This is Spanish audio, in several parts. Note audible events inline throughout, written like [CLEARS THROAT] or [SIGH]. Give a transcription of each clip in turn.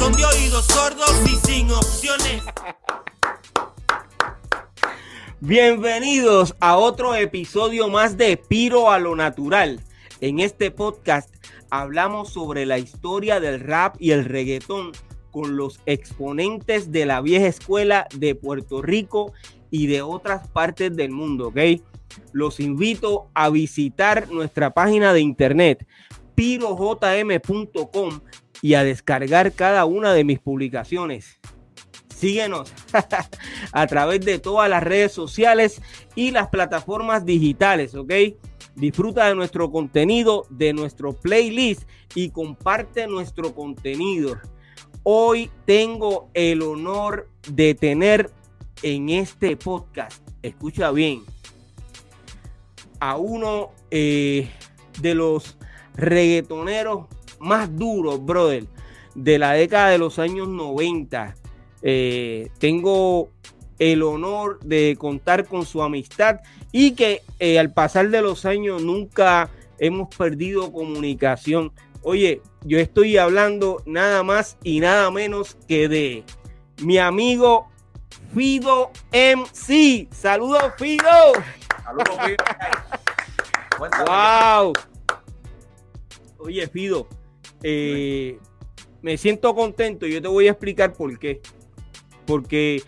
son de oídos sordos y sin opciones. Bienvenidos a otro episodio más de Piro a lo Natural. En este podcast hablamos sobre la historia del rap y el reggaetón con los exponentes de la vieja escuela de Puerto Rico y de otras partes del mundo, ¿ok? Los invito a visitar nuestra página de internet pirojm.com y a descargar cada una de mis publicaciones. Síguenos [LAUGHS] a través de todas las redes sociales y las plataformas digitales, ¿ok? Disfruta de nuestro contenido, de nuestro playlist y comparte nuestro contenido. Hoy tengo el honor de tener en este podcast, escucha bien, a uno eh, de los reggaetoneros más duros, brother, de la década de los años 90 eh, tengo el honor de contar con su amistad y que eh, al pasar de los años nunca hemos perdido comunicación. Oye, yo estoy hablando nada más y nada menos que de mi amigo Fido MC. Saludos, Fido. Saludos, Fido. wow. Oye, Fido, eh, me siento contento y yo te voy a explicar por qué porque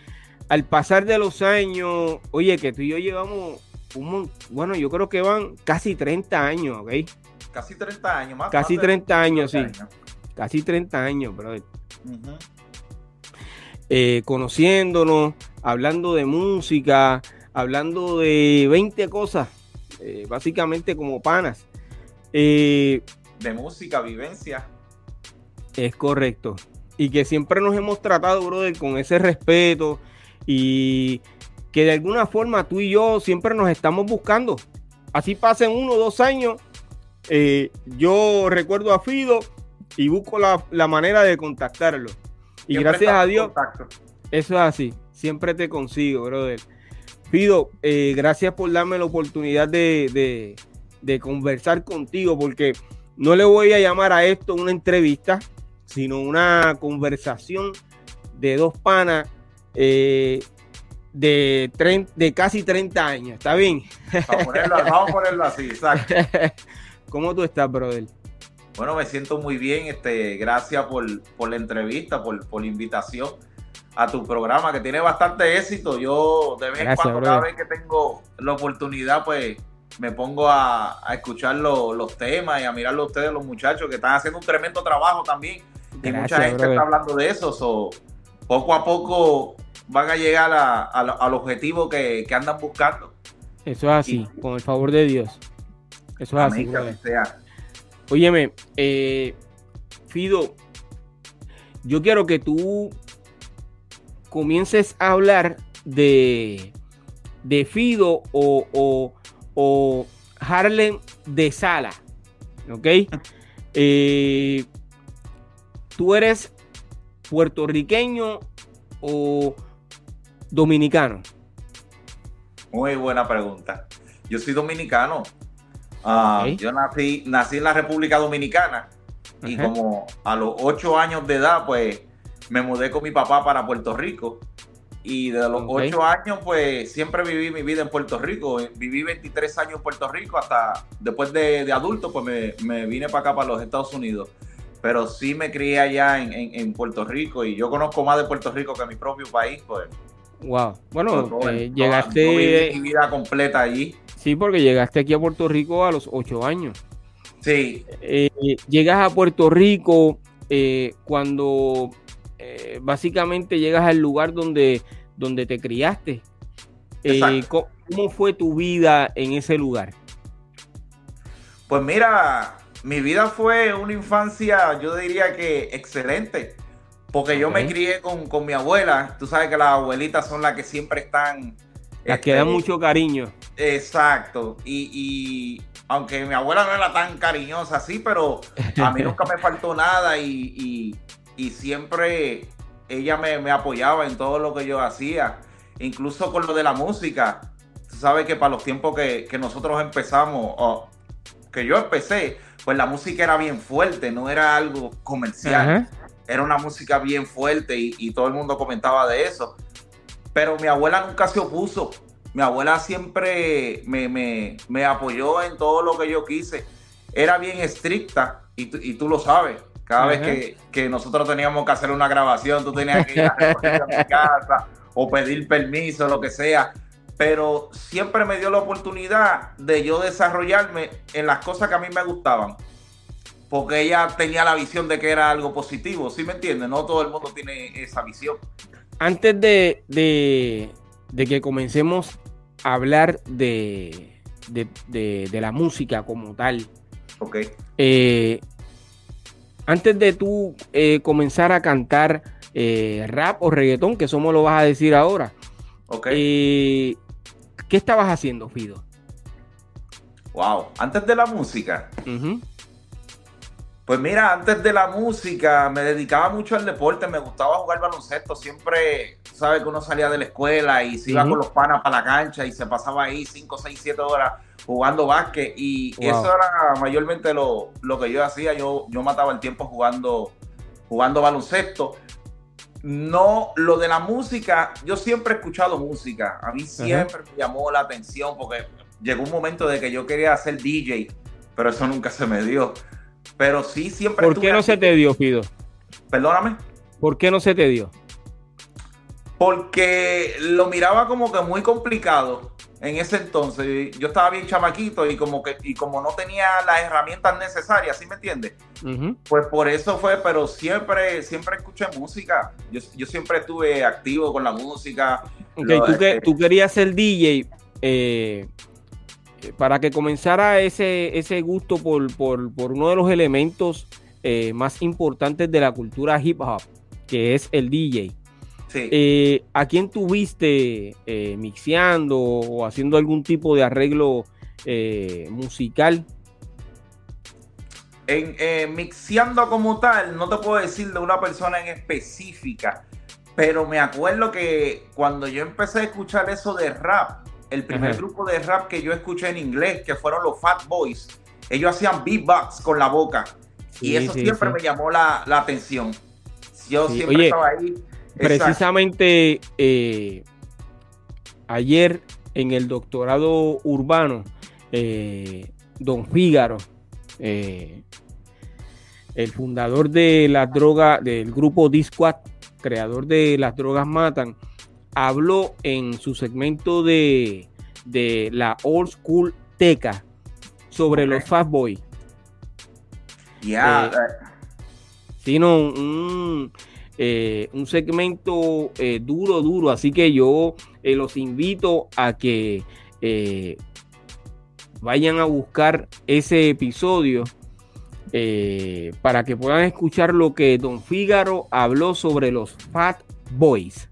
al pasar de los años, oye, que tú y yo llevamos un bueno, yo creo que van casi 30 años, ¿ok? Casi 30 años, más. Casi 30 años, sí. Casi 30 años, brother. Eh, conociéndonos, hablando de música, hablando de 20 cosas, eh, básicamente como panas. Eh, de música, vivencia. Es correcto y que siempre nos hemos tratado, brother, con ese respeto y que de alguna forma tú y yo siempre nos estamos buscando. Así pasen uno o dos años, eh, yo recuerdo a Fido y busco la, manera de contactarlo. Y gracias a Dios, eso es así, siempre te consigo, brother. Fido, eh, gracias por darme la oportunidad de, de conversar contigo, porque no le voy a llamar a esto una entrevista, sino una conversación de dos panas eh, de, de casi 30 años. ¿Está bien? Vamos a ponerlo, así, exacto. [LAUGHS] ¿Cómo tú estás, brother? Bueno, me siento muy bien. Este, gracias por, la entrevista, por, la invitación a tu programa, que tiene bastante éxito. Yo, de vez en cuando, cada vez que tengo la oportunidad, pues me pongo a, escuchar los temas y a mirarlo a ustedes, los muchachos, que están haciendo un tremendo trabajo también y mucha gente está hablando de eso. So, poco a poco van a llegar al objetivo que, andan buscando. Eso es así, con el favor de Dios. Eso es así. Óyeme, eh, Fido, yo quiero que tú comiences a hablar de, de Fido o, o, Harlem de Sala. ¿Ok? Eh, ¿Tú eres puertorriqueño o dominicano? Muy buena pregunta. Yo soy dominicano. Ah, yo nací, nací en la República Dominicana y como a los ocho años de edad, pues me mudé con mi papá para Puerto Rico. Y de los ocho años, pues siempre viví mi vida en Puerto Rico. Viví 23 años en Puerto Rico hasta después de, adulto, pues me, me, vine para acá, para los Estados Unidos pero sí me crié allá en, Puerto Rico y yo conozco más de Puerto Rico que mi propio país, pues. Wow. Bueno, eh, llegaste. mi vida completa allí. Sí, porque llegaste aquí a Puerto Rico a los ocho años. Sí. Eh, llegas a Puerto Rico eh, cuando básicamente llegas al lugar donde, donde te criaste. ¿Cómo fue tu vida en ese lugar? Pues mira, mi vida fue una infancia, yo diría que excelente, Porque yo me crié con, con, mi abuela. Tú sabes que las abuelitas son las que siempre están. Las que dan este, mucho cariño. Exacto. Y, y, aunque mi abuela no era tan cariñosa así, pero a mí [LAUGHS] nunca me faltó nada y, y siempre ella me, me, apoyaba en todo lo que yo hacía. Incluso con lo de la música. Tú sabes que para los tiempos que, que nosotros empezamos, o que yo empecé, pues la música era bien fuerte, no era algo comercial. Era una música bien fuerte y, todo el mundo comentaba de eso. Pero mi abuela nunca se opuso. Mi abuela siempre me, apoyó en todo lo que yo quise. Era bien estricta y, tú lo sabes. Cada vez que, nosotros teníamos que hacer una grabación, tú tenías que ir a, a mi [LAUGHS] casa o pedir permiso, lo que sea pero siempre me dio la oportunidad de yo desarrollarme en las cosas que a mí me gustaban. Porque ella tenía la visión de que era algo positivo, ¿sí me entiendes? No todo el mundo tiene esa visión. Antes de, que comencemos a hablar de, la música como tal, okay. Eh, antes de tú eh, comenzar a cantar eh, rap o reggaetón, que eso me lo vas a decir ahora, okay. ¿Qué estabas haciendo, Fido? Wow, antes de la música. Pues mira, antes de la música me dedicaba mucho al deporte, me gustaba jugar baloncesto, siempre, sabes que uno salía de la escuela y se iba con los panas para la cancha y se pasaba ahí 5, 6, 7 horas jugando básquet y eso era mayormente lo, que yo hacía, yo, yo mataba el tiempo jugando, jugando baloncesto. No, lo de la música, yo siempre he escuchado música. A mí siempre me llamó la atención porque llegó un momento de que yo quería ser DJ, pero eso nunca se me dio. Pero sí, siempre. ¿Por qué no se te dio, Fido? Perdóname. ¿Por qué no se te dio? Porque lo miraba como que muy complicado en ese entonces. Yo estaba bien chamaquito y como que y como no tenía las herramientas necesarias, ¿sí me entiendes? Pues por eso fue, pero siempre, siempre escuché música. Yo, siempre estuve activo con la música. Okay, tú, que, este tú querías ser DJ eh, para que comenzara ese, ese gusto por, por, por uno de los elementos eh, más importantes de la cultura hip hop, que es el DJ. Eh, ¿A quién tuviste eh, mixeando o haciendo algún tipo de arreglo eh, musical? En mixeando como tal, no te puedo decir de una persona en específica, pero me acuerdo que cuando yo empecé a escuchar eso de rap, el primer grupo de rap que yo escuché en inglés, que fueron los Fat Boys, ellos hacían beatbox con la boca. y eso siempre me llamó la, atención. Yo siempre estaba ahí Precisamente eh, ayer en el doctorado urbano, eh, don Fígaro, eh, el fundador de la droga, del grupo Disquad, creador de las drogas matan, habló en su segmento de, la Old School Teca sobre los Fast Boys. Ya. sino un, eh, un segmento eh, duro, duro. Así que yo eh, los invito a que vayan a buscar ese episodio para que puedan escuchar lo que Don Fígaro habló sobre los Fat Boys.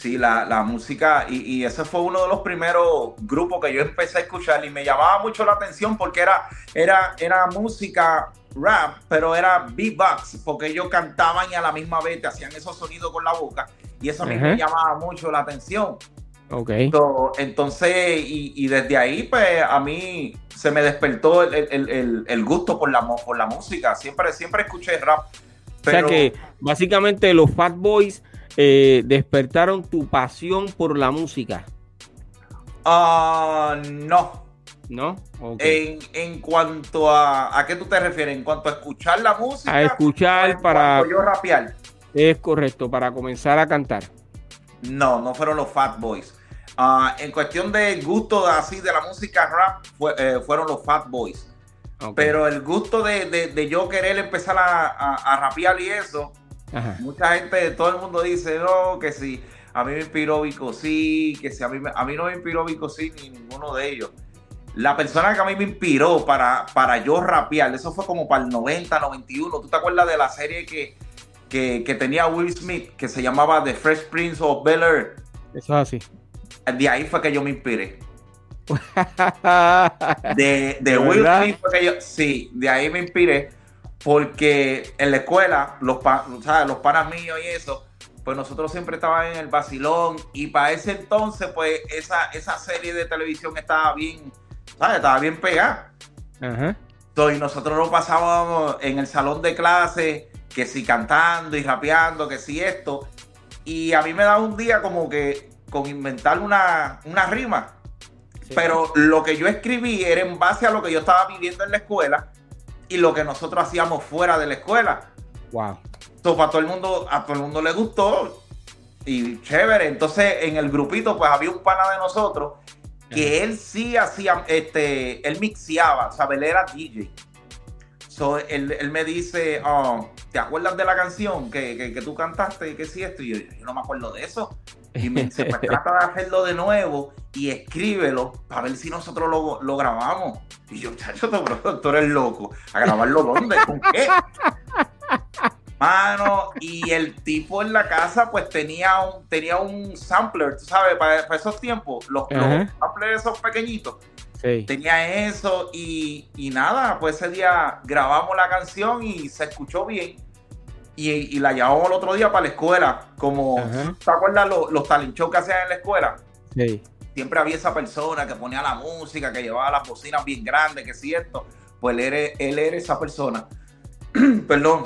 Sí, la, música, y, ese fue uno de los primeros grupos que yo empecé a escuchar y me llamaba mucho la atención porque era, era, era música rap, pero era beatbox, porque ellos cantaban y a la misma vez te hacían esos sonidos con la boca, y eso a mí me llamaba mucho la atención. Ok. entonces, y, desde ahí, pues a mí se me despertó el, gusto por la, por la música. Siempre, siempre escuché rap. O sea que básicamente los Fat Boys eh, despertaron tu pasión por la música. Ah, no. ¿No? En, cuanto a. ¿A qué tú te refieres? En cuanto a escuchar la música. A escuchar para. Yo rapear. Es correcto, para comenzar a cantar. No, no fueron los Fat Boys. Ah, en cuestión de gusto así de la música rap, eh, fueron los Fat Boys. Pero el gusto de, yo querer empezar a, a, rapear y eso, mucha gente, todo el mundo dice, no, que si a mí me inspiró Vico sí, que si a mí, a mí no me inspiró Vico sí, ni ninguno de ellos la persona que a mí me inspiró para, para yo rapear, eso fue como para el 90, 91. ¿Tú te acuerdas de la serie que, que, que tenía Will Smith, que se llamaba The Fresh Prince of Bel Air. Eso es así. De ahí fue que yo me inspiré. [LAUGHS] de, de Will Smith fue que yo, sí, de ahí me inspiré, porque en la escuela, los, los panas míos y eso, pues nosotros siempre estábamos en el vacilón y para ese entonces, pues esa, esa serie de televisión estaba bien, ¿sabes? Estaba bien pegada. Ajá. y nosotros lo pasábamos en el salón de clase, que si cantando y rapeando, que si esto. Y a mí me da un día como que con inventar una, una rima. Pero lo que yo escribí era en base a lo que yo estaba viviendo en la escuela y lo que nosotros hacíamos fuera de la escuela. Wow. Entonces, para todo el mundo, a todo el mundo le gustó y chévere. Entonces, en el grupito, pues había un pana de nosotros que él sí hacía, este, él mixeaba, o él era DJ. So, él, me dice, oh, ¿te acuerdas de la canción que, que, tú cantaste? ¿Qué sí esto? Y yo, yo no me acuerdo de eso. Y me dice, pues [LAUGHS] trata de hacerlo de nuevo y escríbelo para ver si nosotros lo, lo grabamos. Y yo, chacho, tú eres loco. ¿A grabarlo dónde? ¿Con qué? Mano, y el tipo en la casa pues tenía un, tenía un sampler, tú sabes, para, esos tiempos, los, samplers esos pequeñitos. Tenía eso y, y, nada, pues ese día grabamos la canción y se escuchó bien y, la llevamos el otro día para la escuela. Como, ¿te acuerdas los, los talent que hacían en la escuela? Sí. Siempre había esa persona que ponía la música, que llevaba las bocinas bien grandes, que es cierto. Pues él era, él era esa persona. [CLEARS THROAT] Perdón.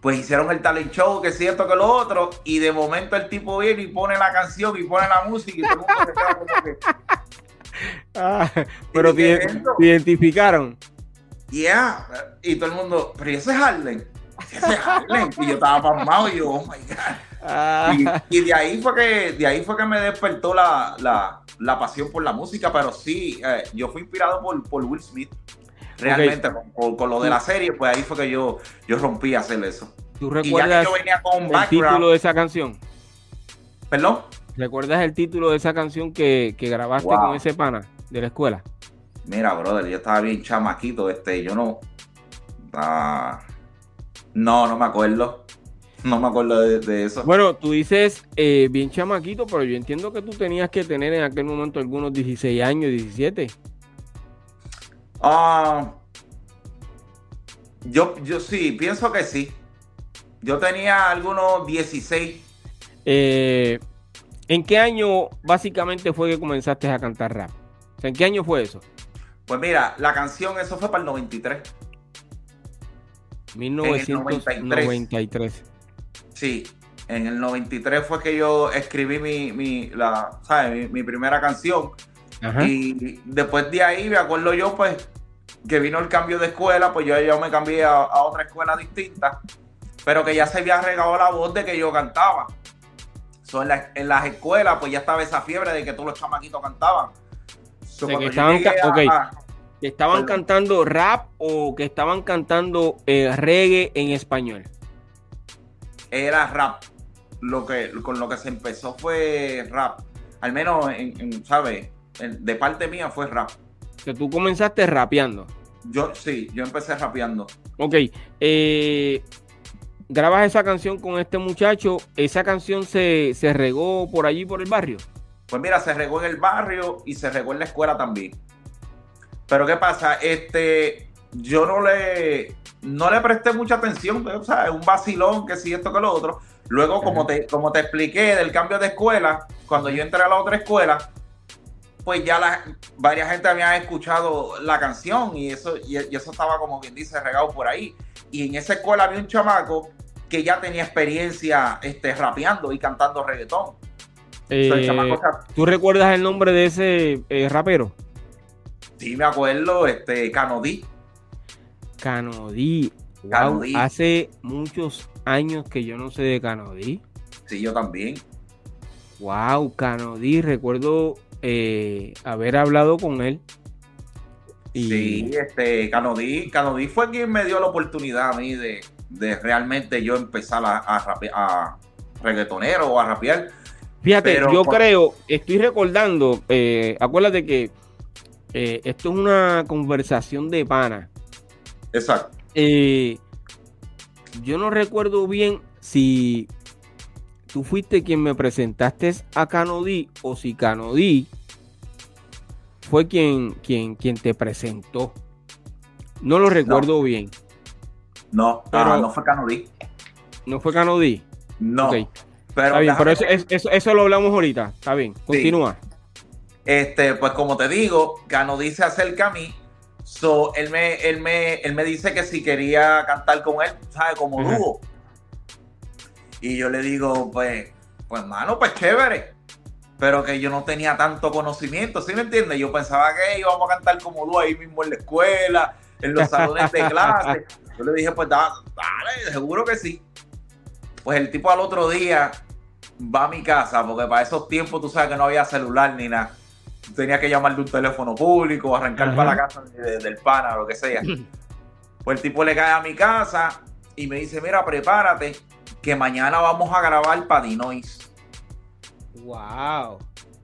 Pues hicieron el talent show, que es cierto que lo otro, y de momento el tipo viene y pone la canción y pone la música y todo el mundo se queda como que... [LAUGHS] Ah, pero te, identificaron. Yeah, y todo el mundo, pero ese es Harlem? Y yo estaba pasmado y yo, oh my God. Ah. Y, de ahí fue que de ahí fue que me despertó la, la, pasión por la música, pero sí, eh, yo fui inspirado por, por Will Smith. Realmente, con, lo de la serie, pues ahí fue que yo, yo rompí a hacer eso. ¿Tú recuerdas el título de esa canción? ¿Perdón? ¿Recuerdas el título de esa canción que, grabaste con ese pana de la escuela? Mira, brother, yo estaba bien chamaquito, este, yo no. Ah, no, no me acuerdo. No me acuerdo de, eso. Bueno, tú dices eh, bien chamaquito, pero yo entiendo que tú tenías que tener en aquel momento algunos 16 años, 17. Ah, yo, yo sí, pienso que sí. Yo tenía algunos 16. Eh, ¿En qué año básicamente fue que comenzaste a cantar rap? ¿En qué año fue eso? Pues mira, la canción, eso fue para el 93. 1993. Sí, en el 93 fue que yo escribí mi, mi, la, ¿sabes? mi, primera canción. Y después de ahí, me acuerdo yo, pues, que vino el cambio de escuela, pues yo, yo me cambié a, otra escuela distinta, pero que ya se había regado la voz de que yo cantaba. So, en, las escuelas, pues ya estaba esa fiebre de que todos los chamaquitos cantaban. que estaban, que estaban cantando rap o que estaban cantando eh, reggae en español? Era rap. Lo que, con lo que se empezó fue rap. Al menos, en, ¿sabes? De parte mía fue rap. Que tú comenzaste rapeando. Yo sí, yo empecé rapeando. Ok. Eh, grabas esa canción con este muchacho. ¿Esa canción se, se regó por allí, por el barrio? Pues mira, se regó en el barrio y se regó en la escuela también. Pero ¿qué pasa? Este, yo no le, no le presté mucha atención, o sea, es un vacilón que si esto que lo otro. Luego, como te, como te expliqué del cambio de escuela, cuando yo entré a la otra escuela, pues ya la, varias gente había escuchado la canción y eso, y, eso estaba como bien dice regado por ahí. Y en esa escuela había un chamaco que ya tenía experiencia este, rapeando y cantando reggaetón. Eh, ¿Tú recuerdas el nombre de ese eh, rapero? Sí, me acuerdo, este, Canodí. Canodí. hace muchos años que yo no sé de Canodí. Sí, yo también. Wow, Canodí, recuerdo eh, haber hablado con él. Sí, este, Canodí, Canodí fue quien me dio la oportunidad a mí de, realmente yo empezar a, a, a reggaetonero o a rapear. Fíjate, yo creo, estoy recordando, eh, acuérdate que eh, esto es una conversación de pana. Exacto. Eh, yo no recuerdo bien si tú fuiste quien me presentaste a Canodí o si Canodí fue quien, quien, quien te presentó. No lo recuerdo bien. No, pero no fue Canodí. ¿No fue Canodí? No. Pero, eso, eso, lo hablamos ahorita. Está bien, continúa. Este, pues como te digo, Canodí se acerca a mí. So, él me, él me, él me dice que si quería cantar con él, ¿sabes? Como dúo. Y yo le digo, pues, pues, mano, pues chévere. Pero que yo no tenía tanto conocimiento, ¿sí me entiendes? Yo pensaba que íbamos a cantar como dúo ahí mismo en la escuela, en los salones de clase. [LAUGHS] Yo le dije, pues dale, seguro que sí. Pues el tipo al otro día va a mi casa, porque para esos tiempos tú sabes que no había celular ni nada. Tenía que llamar de un teléfono público, arrancar para la casa del pana o lo que sea. [LAUGHS] Pues el tipo le cae a mi casa y me dice, mira, prepárate, que mañana vamos a grabar para Dinois. Wow.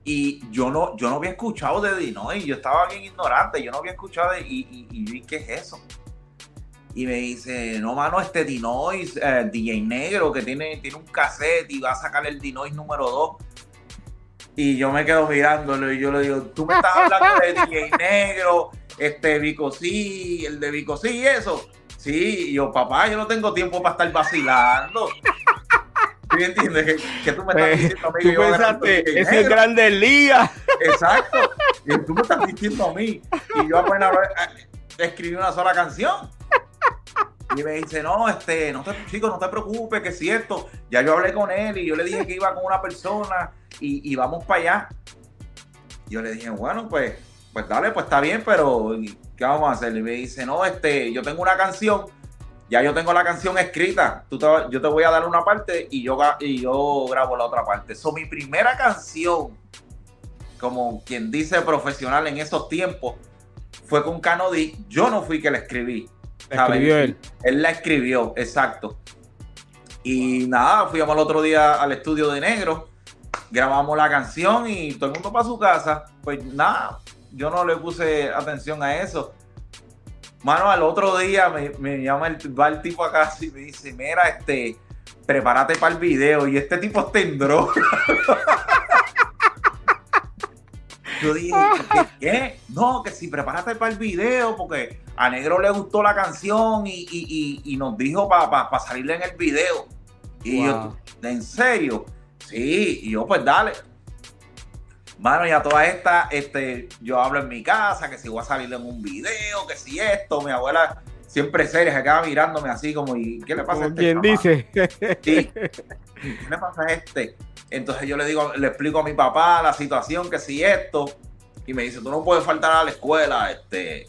Y yo no, yo no había escuchado de Dinois, yo estaba bien ignorante, yo no había escuchado de, y, y, y, ¿qué es eso? y me dice, no, mano, este Dinois, eh, DJ Negro, que tiene, tiene un cassette y va a sacar el Dinois número 2. Y yo me quedo mirándolo y yo le digo, tú me estás hablando de DJ Negro, este Vico sí, el de Vico sí, eso. Sí, y yo, papá, yo no tengo tiempo para estar vacilando. ¿Sí entiendes? Que, tú me estás pues, diciendo a mí que yo pensaste, es el grande Liga. Exacto. Y tú me estás diciendo a mí. Y yo apenas eh, escribí una sola canción. Y me dice, no, este, no te, chicos, no te preocupes, que es cierto. Ya yo hablé con él y yo le dije que iba con una persona y, vamos para allá. Yo le dije, bueno, pues, pues dale, pues está bien, pero ¿qué vamos a hacer? Y me dice, no, este, yo tengo una canción, ya yo tengo la canción escrita, Tú yo te voy a dar una parte y yo, y yo grabo la otra parte. Eso, mi primera canción, como quien dice profesional en esos tiempos, fue con Canody. Yo no fui que la escribí escribió él. Él la escribió, exacto. Y nada, fuimos al otro día al estudio de Negro, grabamos la canción y todo el mundo para su casa. Pues nada, yo no le puse atención a eso. Mano, al otro día me, llama el, va el tipo a casa y me dice, mira, este, prepárate para el video. Y este tipo está en droga. [LAUGHS] Yo dije, ¿qué? No, que si prepárate para el video, porque a Negro le gustó la canción y, nos dijo para salirle en el video. Y yo, ¿en serio? Sí, y yo, pues dale. Mano, y a toda esta, este, yo hablo en mi casa, que si voy a salir en un video, que si esto, mi abuela siempre seria, se queda mirándome así como, ¿y qué le pasa a este? ¿Quién dice? Sí. [LAUGHS] ¿Qué le pasa a este? Entonces yo le digo, le explico a mi papá la situación, que si esto, y me dice, tú no puedes faltar a la escuela, este,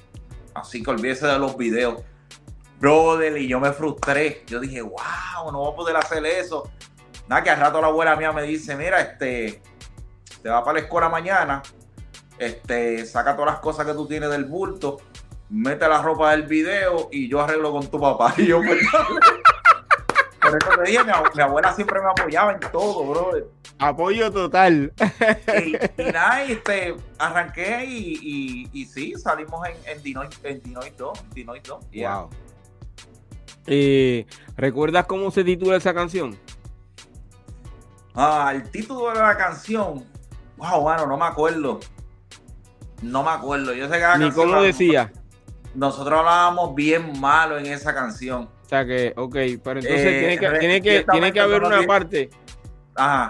así que olvídese de los videos. Brother, y yo me frustré. Yo dije, wow, no voy a poder hacer eso. Nada, que al rato la abuela mía me dice, mira, este, te va para la escuela mañana, este, saca todas las cosas que tú tienes del bulto, mete la ropa del video y yo arreglo con tu papá. [LAUGHS] Y yo, pues, por eso te dije, mi, abuela siempre me apoyaba en todo, brother. Apoyo total. Y, nada, este, arranqué y, y, sí, salimos en, en Dinoid, en Dinoid 2. Dinoid 2 Wow. Eh, ¿Recuerdas cómo se titula esa canción? Ah, el título de la canción. Wow, bueno, no me acuerdo. No me acuerdo. Yo sé que la Ni cómo decía. Nosotros hablábamos bien malo en esa canción. O sea que, ok, pero entonces eh, tiene, que, tiene, que, tiene que haber una parte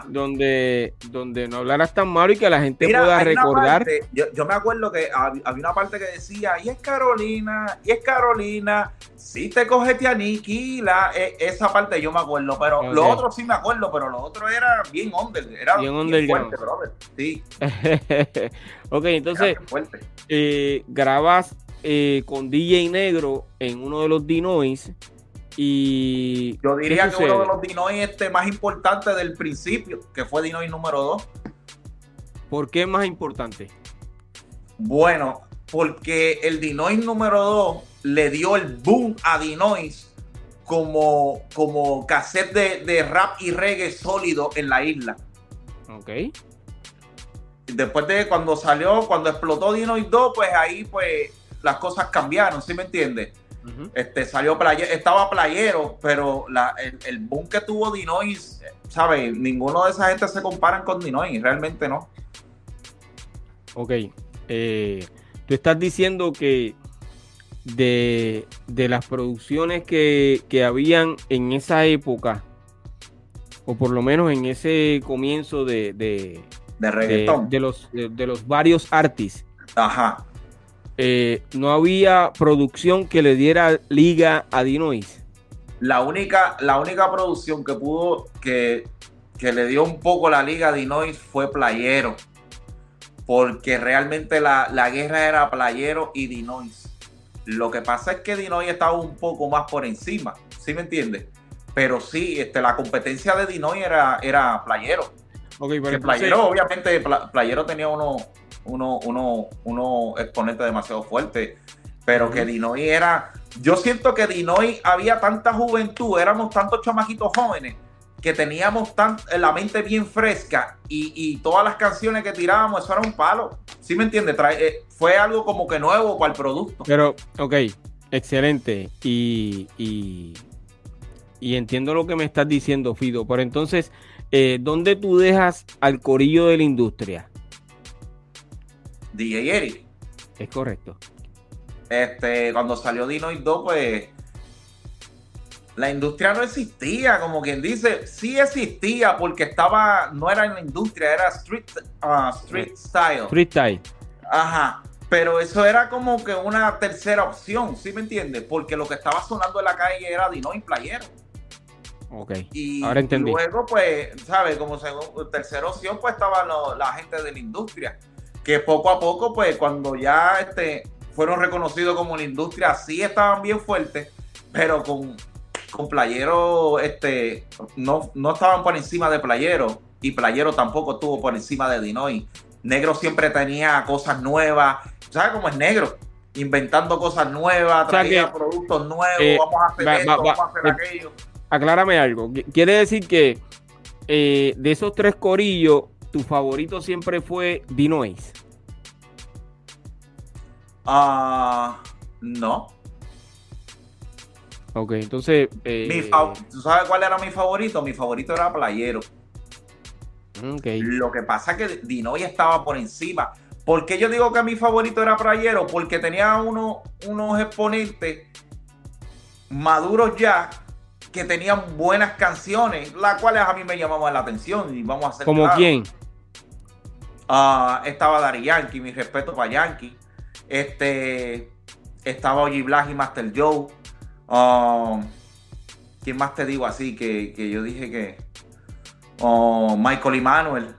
donde donde no hablaras tan malo y que la gente pueda recordar. yo, me acuerdo que había una parte que decía, y es Carolina, y es Carolina, si te coges te aniquila. E, esa parte yo me acuerdo, pero lo otro sí me acuerdo, pero lo otro era bien under, era bien, fuerte, brother. Sí. [LAUGHS] ok, entonces eh, grabas eh, con DJ Negro en uno de los Dinois y yo diría que uno de los Dinois este más importante del principio, que fue Dinois número 2. ¿Por qué más importante? Bueno, porque el Dinois número 2 le dio el boom a Dinois como, como cassette de, rap y reggae sólido en la isla. Ok. Después de cuando salió, cuando explotó Dinois 2, pues ahí pues las cosas cambiaron, ¿sí me entiendes? este, salió playero, estaba playero, pero la, el, boom que tuvo Dinois, ¿sabes? Ninguno de esa gente se comparan con Dinois, realmente no. Ok. Eh, tú estás diciendo que de, las producciones que, que, habían en esa época, o por lo menos en ese comienzo de, de, de los, de, los varios artistas. Ajá. Eh, no había producción que le diera liga a Dinois. La única, la única producción que pudo, que, que le dio un poco la liga a Dinois fue Playero. Porque realmente la, la guerra era Playero y Dinois. Lo que pasa es que Dinois estaba un poco más por encima, ¿sí me entiendes? Pero sí, este, la competencia de Dinois era, era Playero. Playero, obviamente, Playero tenía uno, uno, uno, uno exponente demasiado fuerte, pero que Dinois era. Yo siento que Dinois había tanta juventud, éramos tantos chamaquitos jóvenes que teníamos tan, la mente bien fresca y, todas las canciones que tirábamos, eso era un palo. ¿Sí me entiendes? Eh, fue algo como que nuevo para el producto. Pero, ok, excelente. Y, y, y entiendo lo que me estás diciendo, Fido. Pero entonces, eh, ¿dónde tú dejas al corillo de la industria? DJ Eric. Es correcto. Este, cuando salió Dino y 2, pues la industria no existía, como quien dice, sí existía porque estaba, no era en la industria, era street, uh, street style. Street style. Ajá. Pero eso era como que una tercera opción, ¿sí me entiendes? Porque lo que estaba sonando en la calle era Dino y Playero. Ok. Y Ahora entendí. luego, pues, ¿sabes? Como tercera opción, pues estaba la gente de la industria. Que poco a poco, pues, cuando ya este, fueron reconocidos como la industria, sí estaban bien fuertes, pero con, con Playero, este, no, no estaban por encima de Playero. Y Playero tampoco estuvo por encima de Dinoy. Negro siempre tenía cosas nuevas. ¿Sabes cómo es negro? inventando cosas nuevas, traía productos nuevos, eh, vamos a hacer esto, vamos a hacer eh, aquello aclárame algo. Quiere decir que eh, de esos tres corillos, tu favorito siempre fue Dinois. Ah, no. Ok, entonces. Eh, ¿Tú sabes cuál era mi favorito? Mi favorito era Playero. Okay. Lo que pasa es que Dinois estaba por encima. ¿Por qué yo digo que mi favorito era Playero? Porque tenía uno, unos exponentes maduros ya que tenían buenas canciones, las cuales a mí me llamaban la atención y vamos a hacer. ¿Como quién? Ah, estaba Dari Yankee, mi respeto para Yankee. Este estaba Oji Black y Master Joe. Um, ¿Quién más te digo así? Que, yo dije que. Oh, Michael y Manuel.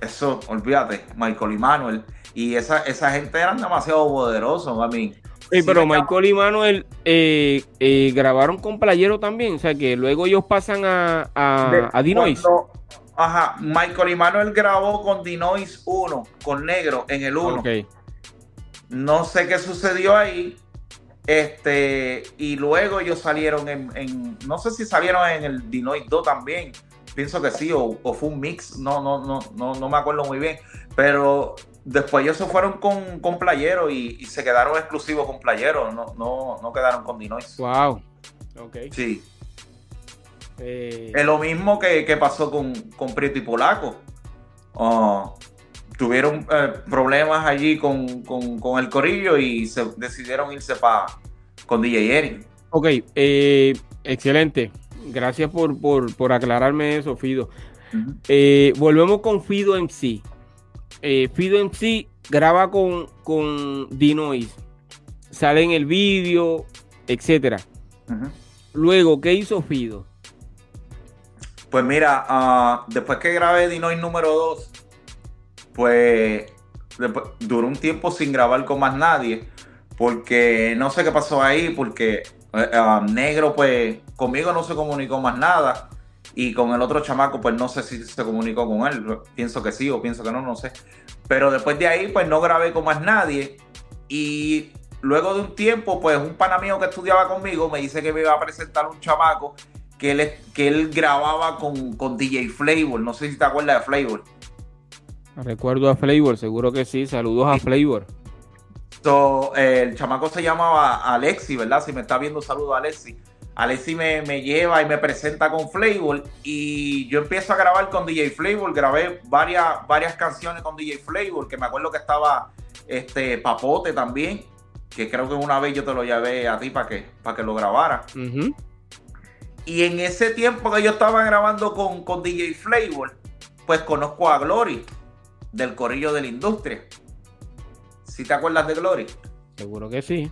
Eso, olvídate, Michael y Manuel. Y esa, esa gente eran demasiado poderosos a mí. Sí, pero Michael y Manuel eh, eh, grabaron con Playero también, o sea que luego ellos pasan a, a, Dinois. Ajá, Michael y Manuel grabó con Dinois 1, con Negro, en el 1. No sé qué sucedió ahí. Este, y luego ellos salieron en, no sé si salieron en el Dinois 2 también. Pienso que sí, o, o, fue un mix, no, no, no, no, no me acuerdo muy bien. Pero Después ellos se fueron con, con Playero y, se quedaron exclusivos con Playero, no, no, no quedaron con Dinois. Wow. Ok. Sí. Eh, es lo mismo que, pasó con, con, Prieto y Polaco. Ah, tuvieron eh, problemas allí con, el corillo y se decidieron irse para con DJ Eric. Ok, eh, excelente. Gracias por, aclararme eso, Fido. volvemos con Fido MC eh, Fido sí graba con, con Dinois, sale en el vídeo, etcétera. Luego, ¿qué hizo Fido? Pues mira, ah, después que grabé Dinois número 2, pues duró un tiempo sin grabar con más nadie, porque no sé qué pasó ahí, porque ah, Negro, pues conmigo no se comunicó más nada. Y con el otro chamaco, pues no sé si se comunicó con él. Pienso que sí o pienso que no, no sé. Pero después de ahí, pues no grabé con más nadie. Y luego de un tiempo, pues un pana mío que estudiaba conmigo me dice que me iba a presentar un chamaco que él, que él grababa con, con DJ Flavor. No sé si te acuerdas de Flavor. Recuerdo a Flavor, seguro que sí. Saludos a Flavor. el chamaco se llamaba Alexi, ¿verdad? Si me está viendo, saludo a Alexi. Alexi me, me, lleva y me presenta con Flavor y yo empiezo a grabar con DJ Flavor. Grabé varias, varias canciones con DJ Flavor, que me acuerdo que estaba este Papote también, que creo que una vez yo te lo llevé a ti para que, para que lo grabara. Y en ese tiempo que yo estaba grabando con, con DJ Flavor, pues conozco a Glory, del Corillo de la Industria. ¿Si te acuerdas de Glory? Seguro que sí.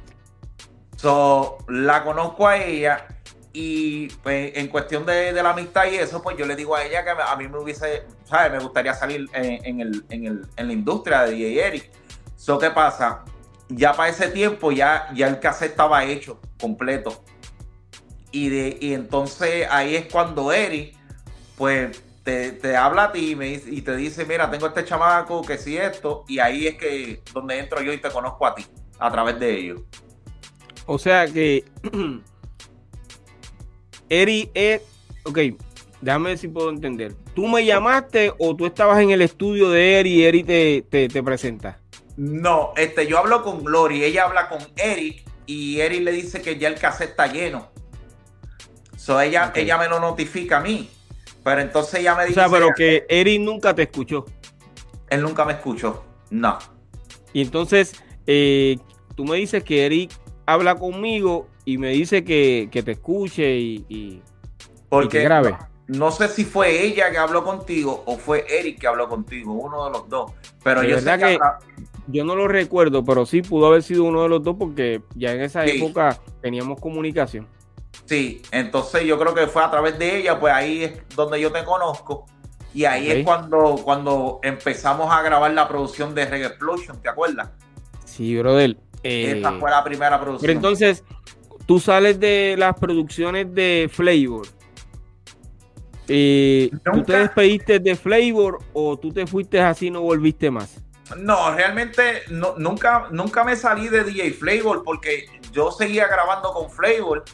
So, la conozco a ella y pues, en cuestión de, la amistad y eso, pues yo le digo a ella que a mí me hubiese, ¿sabes? Me gustaría salir en, el, en, la industria de DJ Eric. So, ¿qué pasa? Ya para ese tiempo ya, ya el cassette estaba hecho, completo. Y, de, y entonces ahí es cuando Eric, pues te, habla a ti y, me, y te dice, mira, tengo este chamaco, que sí esto, y ahí es que donde entro yo y te conozco a ti, a través de ellos. O sea que [CLEARS THROAT] Eri es, ok, déjame ver si puedo entender. ¿Tú me llamaste o tú estabas en el estudio de Eri y Eri te, te, presenta? No, este, yo hablo con Glory, ella habla con Eric y Eric le dice que ya el cassette está lleno. So ella, ella me lo notifica a mí. Pero entonces ella me dice. O sea, pero que Eric nunca te escuchó. Él nunca me escuchó. No. Y entonces, eh, tú me dices que Eric habla conmigo y me dice que, te escuche y, Porque grabe. No, sé si fue ella que habló contigo o fue Eric que habló contigo, uno de los dos. Pero yo sé que, yo no lo recuerdo, pero sí pudo haber sido uno de los dos porque ya en esa época teníamos comunicación. Sí, entonces yo creo que fue a través de ella, pues ahí es donde yo te conozco. Y ahí es cuando, cuando empezamos a grabar la producción de Reggae Explosion, ¿te acuerdas? Sí, brother. Eh, Esta fue la primera producción. Pero entonces, tú sales de las producciones de Flavor. Eh, ¿Tú te despediste de Flavor o tú te fuiste así y no volviste más? No, realmente nunca, nunca me salí de DJ Flavor porque yo seguía grabando con Flavor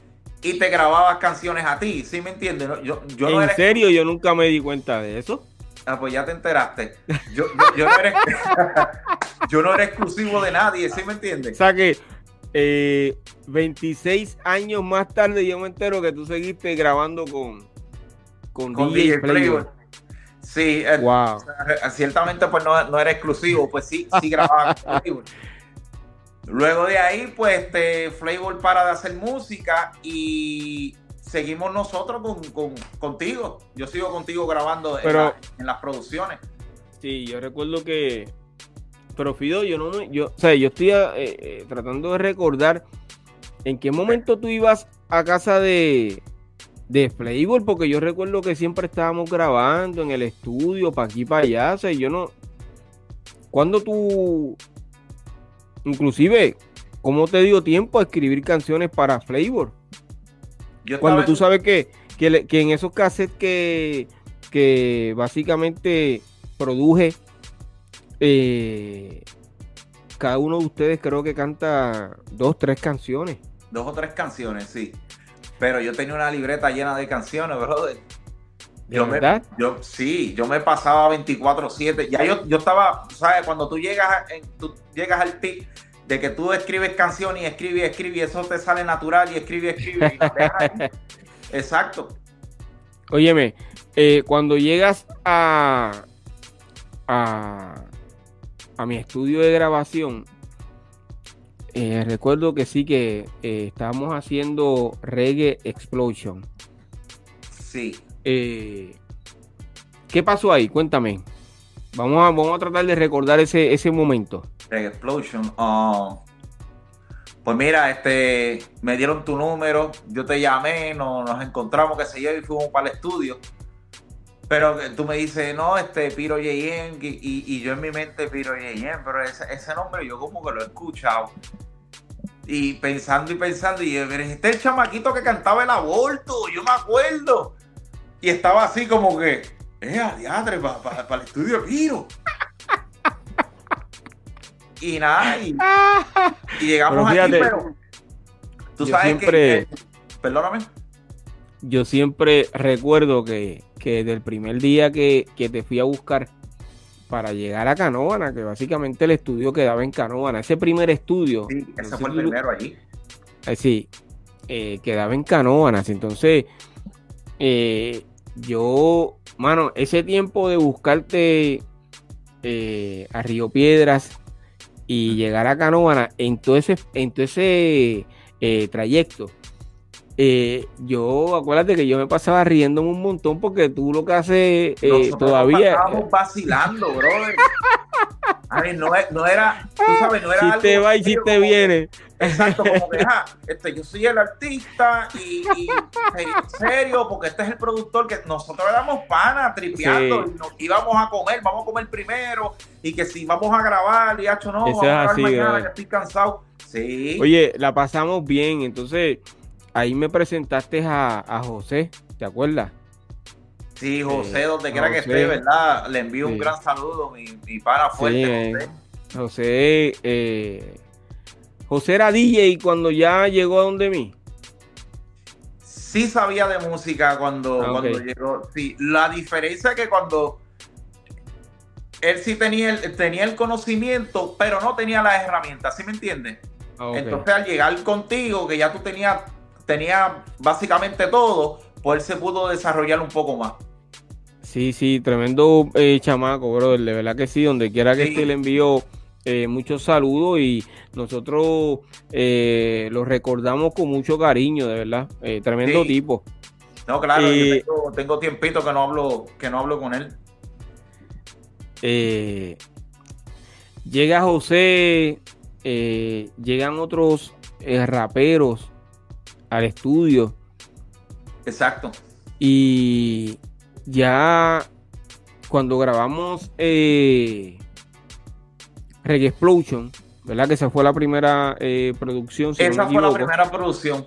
y te grababas canciones a ti, ¿sí me entiendes? Yo, yo ¿En serio? Yo nunca me di cuenta de eso. Ah, pues ya te enteraste. Yo, no, era, [LAUGHS] yo no era exclusivo de nadie, ¿sí me entiendes? O sea que 26 eh, años más tarde yo me entero que tú seguiste grabando con, con, DJ, Sí, eh, wow. ciertamente pues no, no, era exclusivo, pues sí, sí grababa con Luego de ahí, pues, este, Flavor para de hacer música y seguimos nosotros con, contigo. Yo sigo contigo grabando en, las producciones. Sí, yo recuerdo que. Pero Fido, yo no me. Yo, o sea, yo estoy eh, eh, tratando de recordar en qué momento tú ibas a casa de, de Flavor, porque yo recuerdo que siempre estábamos grabando en el estudio, para aquí, para allá. O sea, yo no. ¿Cuándo tú Inclusive, ¿cómo te dio tiempo a escribir canciones para Flavor? Cuando tú sabes que, en esos cassettes que, que básicamente produje, eh, cada uno de ustedes creo que canta dos, tres canciones. Dos o tres canciones, sí. Pero yo tenía una libreta llena de canciones, brother. Yo me, yo, sí, yo me pasaba 24-7. Ya yo, yo estaba, ¿sabes? Cuando tú llegas, tú llegas al pic de que tú escribes canciones y escribes y escribes y eso te sale natural y escribes y escribes. [LAUGHS] Exacto. Óyeme, eh, cuando llegas a, a, a, mi estudio de grabación, eh, recuerdo que sí que eh, estábamos haciendo Reggae Explosion. Sí. Eh, ¿Qué pasó ahí? Cuéntame. Vamos a, vamos a tratar de recordar ese, ese momento. Explosion. Ah, pues mira, este, me dieron tu número, yo te llamé, nos encontramos, que se yo, y fuimos para el estudio. Pero tú me dices, no, este, Piro Yeyen, y, y, yo en mi mente, Piro Yeyen, pero ese, ese, nombre yo como que lo he escuchado. Y pensando y pensando, y yo, este es el chamaquito que cantaba el aborto, yo me acuerdo. Y estaba así como que, eh, adiadre, para el estudio Piro. y nada, y, llegamos aquí, pero tú sabes siempre, que, perdóname. Yo siempre recuerdo que, que del primer día que, te fui a buscar, para llegar a Canóvana, que básicamente el estudio quedaba en Canóvana. Ese primer estudio. Sí, ese fue el primero allí. Eh, sí, eh, quedaba en Canóvanas. Entonces, eh, yo, mano, ese tiempo de buscarte a Río Piedras y llegar a Canóvana en todo ese, en todo ese trayecto, eh, yo, acuérdate que yo me pasaba riendo un montón porque tú lo que haces eh, todavía. Estábamos vacilando, brother. [LAUGHS] A ver, no, no, era, tú sabes, no era. Si algo te va y si te viene. Exacto, como que, [LAUGHS] este, yo soy el artista y, en serio, porque este es el productor que nosotros éramos panas, tripeando, y nos íbamos a comer, vamos a comer primero, y que si vamos a grabar, y hecho no, vamos a grabar mañana, que estoy cansado. Sí. Oye, la pasamos bien, entonces ahí me presentaste a, José, ¿te acuerdas? Sí, José, donde quiera que esté, ¿verdad? Le envío un gran saludo, mi, mi para fuerte, José. José, eh, José era DJ cuando ya llegó a donde mí. Sí sabía de música cuando, ah, cuando llegó. Sí, la diferencia es que cuando él sí tenía el, tenía el conocimiento, pero no tenía las herramientas, ¿sí me entiendes? Ah, Entonces al llegar contigo, que ya tú tenías tenía básicamente todo, pues él se pudo desarrollar un poco más. Sí, sí, tremendo eh, chamaco, brother, de verdad que sí, donde quiera que esté le envío eh, muchos saludos y nosotros eh, lo recordamos con mucho cariño, de verdad, tremendo tipo. No, claro, yo tengo, tengo, tiempito que no hablo, que no hablo con él. llega José, llegan otros raperos al estudio. Exacto. Y ya cuando grabamos eh, Reggae Explosion, ¿verdad? Que esa fue la primera eh, producción. esa fue la primera producción.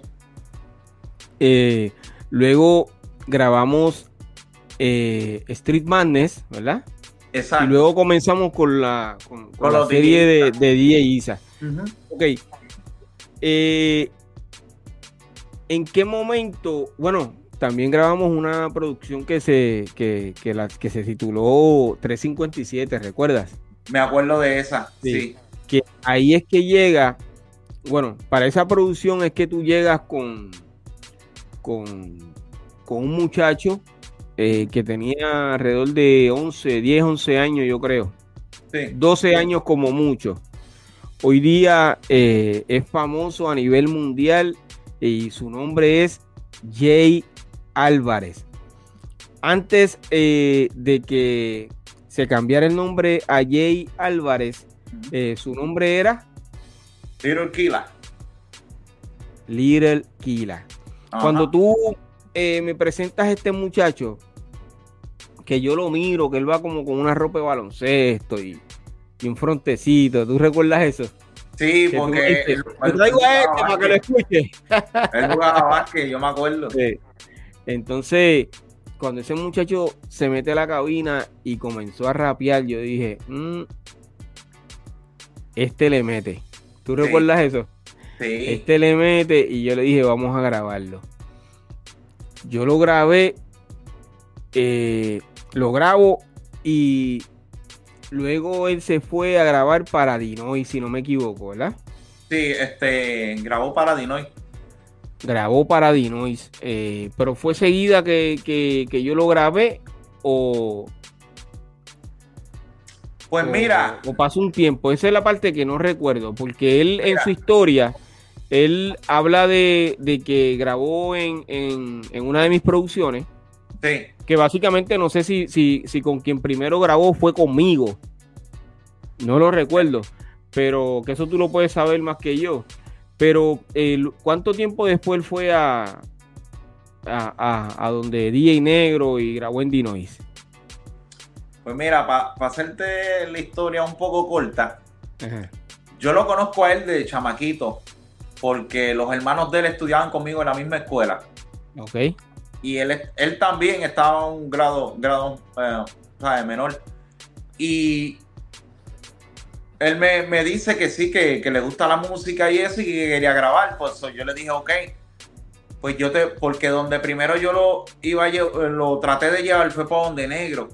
Eh, luego grabamos Street Madness, ¿verdad? Exacto. Y luego comenzamos con la, con, la serie de, de DJ Isa. Ok. ¿En qué momento? Bueno, también grabamos una producción que se, que, la, que se tituló 357, ¿recuerdas? Me acuerdo de esa, sí. Que ahí es que llega, bueno, para esa producción es que tú llegas con, con, con un muchacho eh, que tenía alrededor de 11, 10, 11 años, yo creo. Sí. 12 años como mucho. Hoy día eh, es famoso a nivel mundial y su nombre es Jay Álvarez. Antes eh, de que se cambiara el nombre a Jay Álvarez, eh, su nombre era Little Kila. Little Kila. Cuando tú eh, me presentas a este muchacho, que yo lo miro, que él va como con una ropa de baloncesto y, y un frontecito, ¿tú recuerdas eso? Sí, porque. Él, traigo a este para que lo escuche. Él jugaba básquet, yo me acuerdo. Entonces, cuando ese muchacho se mete a la cabina y comenzó a rapear, yo dije, mm, este le mete. ¿Tú recuerdas eso? Sí. Este le mete y yo le dije, vamos a grabarlo. Yo lo grabé, eh, lo grabo y Luego él se fue a grabar para Dinoy, si no me equivoco, ¿verdad? Sí, este, grabó para Dinoy. Grabó para Dinoy, eh, pero fue seguida que, yo lo grabé o... Pues mira. O, pasó un tiempo, esa es la parte que no recuerdo, porque él en su historia, él habla de, que grabó en, en una de mis producciones que básicamente no sé si, si, si con quien primero grabó fue conmigo. No lo recuerdo. Pero que eso tú lo puedes saber más que yo. Pero ¿cuánto tiempo después fue a, a, donde DJ Negro y grabó en Dinois? Pues mira, para hacerte la historia un poco corta, yo lo conozco a él de chamaquito, porque los hermanos de él estudiaban conmigo en la misma escuela. Ok y él, él también estaba un grado, grado eh, menor. Y él me, dice que sí, que, le gusta la música y eso y que quería grabar. Pues yo le dije, ok, pues yo te, porque donde primero yo lo iba, lo traté de llevar fue para donde negro.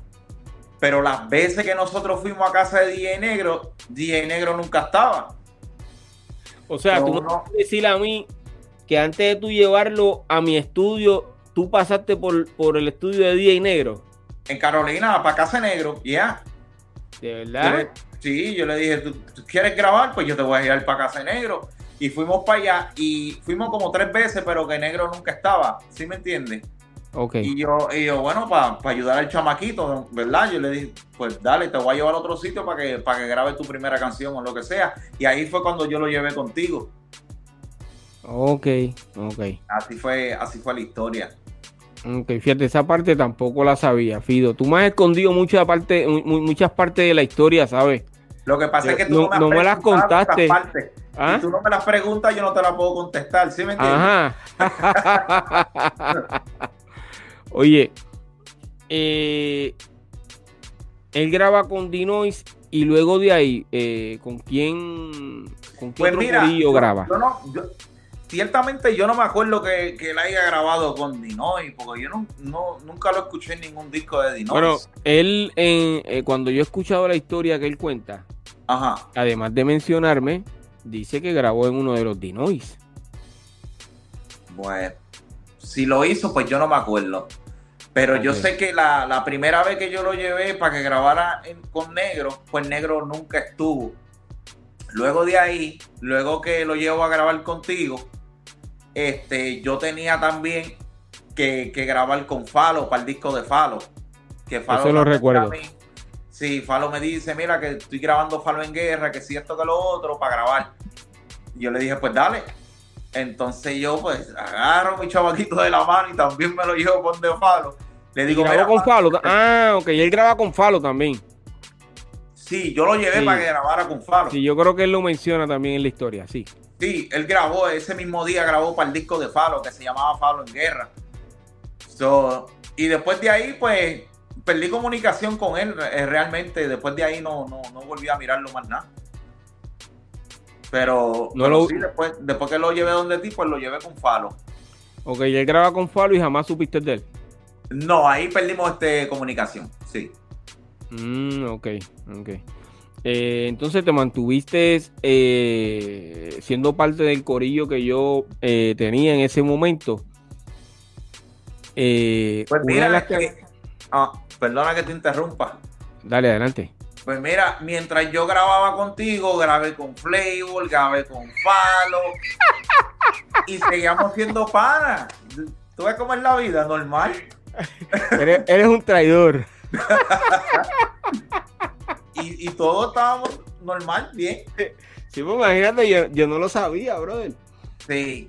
Pero las veces que nosotros fuimos a casa de DJ Negro, DJ Negro nunca estaba. O sea, tú no decir a mí que antes de tú llevarlo a mi estudio, tú pasaste por, por el estudio de DJ Negro. En Carolina, para Casa Negro, ya. ¿De verdad? sí, yo le dije, ¿tú, quieres grabar? Pues yo te voy a ir para Casa Negro. Y fuimos para allá y fuimos como tres veces, pero que Negro nunca estaba. ¿Sí me entiendes? Okay. Y yo, y yo bueno, para ayudar al chamaquito, ¿verdad? Yo le dije, pues dale, te voy a llevar a otro sitio para que, para que grabes tu primera canción o lo que sea. Y ahí fue cuando yo lo llevé contigo. Ok, ok. Así fue, así fue la historia. Ok, fíjate, esa parte tampoco la sabía, Fido. Tú me has escondido muchas partes, muchas partes de la historia, ¿sabes? Lo que pasa es que tú no, me, las contaste. ¿Ah? Si tú no me las preguntas, yo no te las puedo contestar, ¿sí me entiendes? Ajá. [LAUGHS] Oye, eh, él graba con Dinois y luego de ahí, eh, ¿con quién, con pues mira, graba? Ciertamente yo no me acuerdo que, que él haya grabado con Dinois, porque yo no, nunca lo escuché en ningún disco de Dinois. Bueno, él, eh, cuando yo he escuchado la historia que él cuenta, además de mencionarme, dice que grabó en uno de los Dinois. Bueno, si lo hizo, pues yo no me acuerdo. Pero yo sé que la, primera vez que yo lo llevé para que grabara con Negro, pues Negro nunca estuvo. Luego de ahí, luego que lo llevo a grabar contigo, este, yo tenía también que, grabar con Falo para el disco de Falo. Que Falo Eso lo recuerdo. Sí, Falo me dice, mira que estoy grabando Falo en guerra, que si esto que lo otro, para grabar. Y yo le dije, pues dale. Entonces yo pues agarro mi chavaquito de la mano y también me lo llevo con de Falo. Le digo, grabó con Falo. Ah, ok, y él graba con Falo también. Sí, yo lo llevé para que grabara con Falo. Sí, yo creo que él lo menciona también en la historia, sí. Sí, él grabó, ese mismo día grabó para el disco de Falo, que se llamaba Falo en Guerra. y después de ahí, pues, perdí comunicación con él eh, realmente. Después de ahí no, no, no volví a mirarlo más nada. Pero, sí, después, después que lo llevé donde ti, pues lo llevé con Falo. Ok, y él graba con Falo y jamás supiste de él. No, ahí perdimos este comunicación, sí. Mm, ok, ok. Eh, entonces te mantuviste eh, siendo parte del corillo que yo eh, tenía en ese momento. pues mira, ah, perdona que te interrumpa. Dale, adelante. Pues mira, mientras yo grababa contigo, grabé con Flavor, grabé con Falo y seguíamos siendo panas. ¿Tú ves cómo es la vida? Normal. eres, un traidor. [LAUGHS] y, y todos estábamos normal, bien. Sí, pues imagínate, yo, no lo sabía, brother. Sí.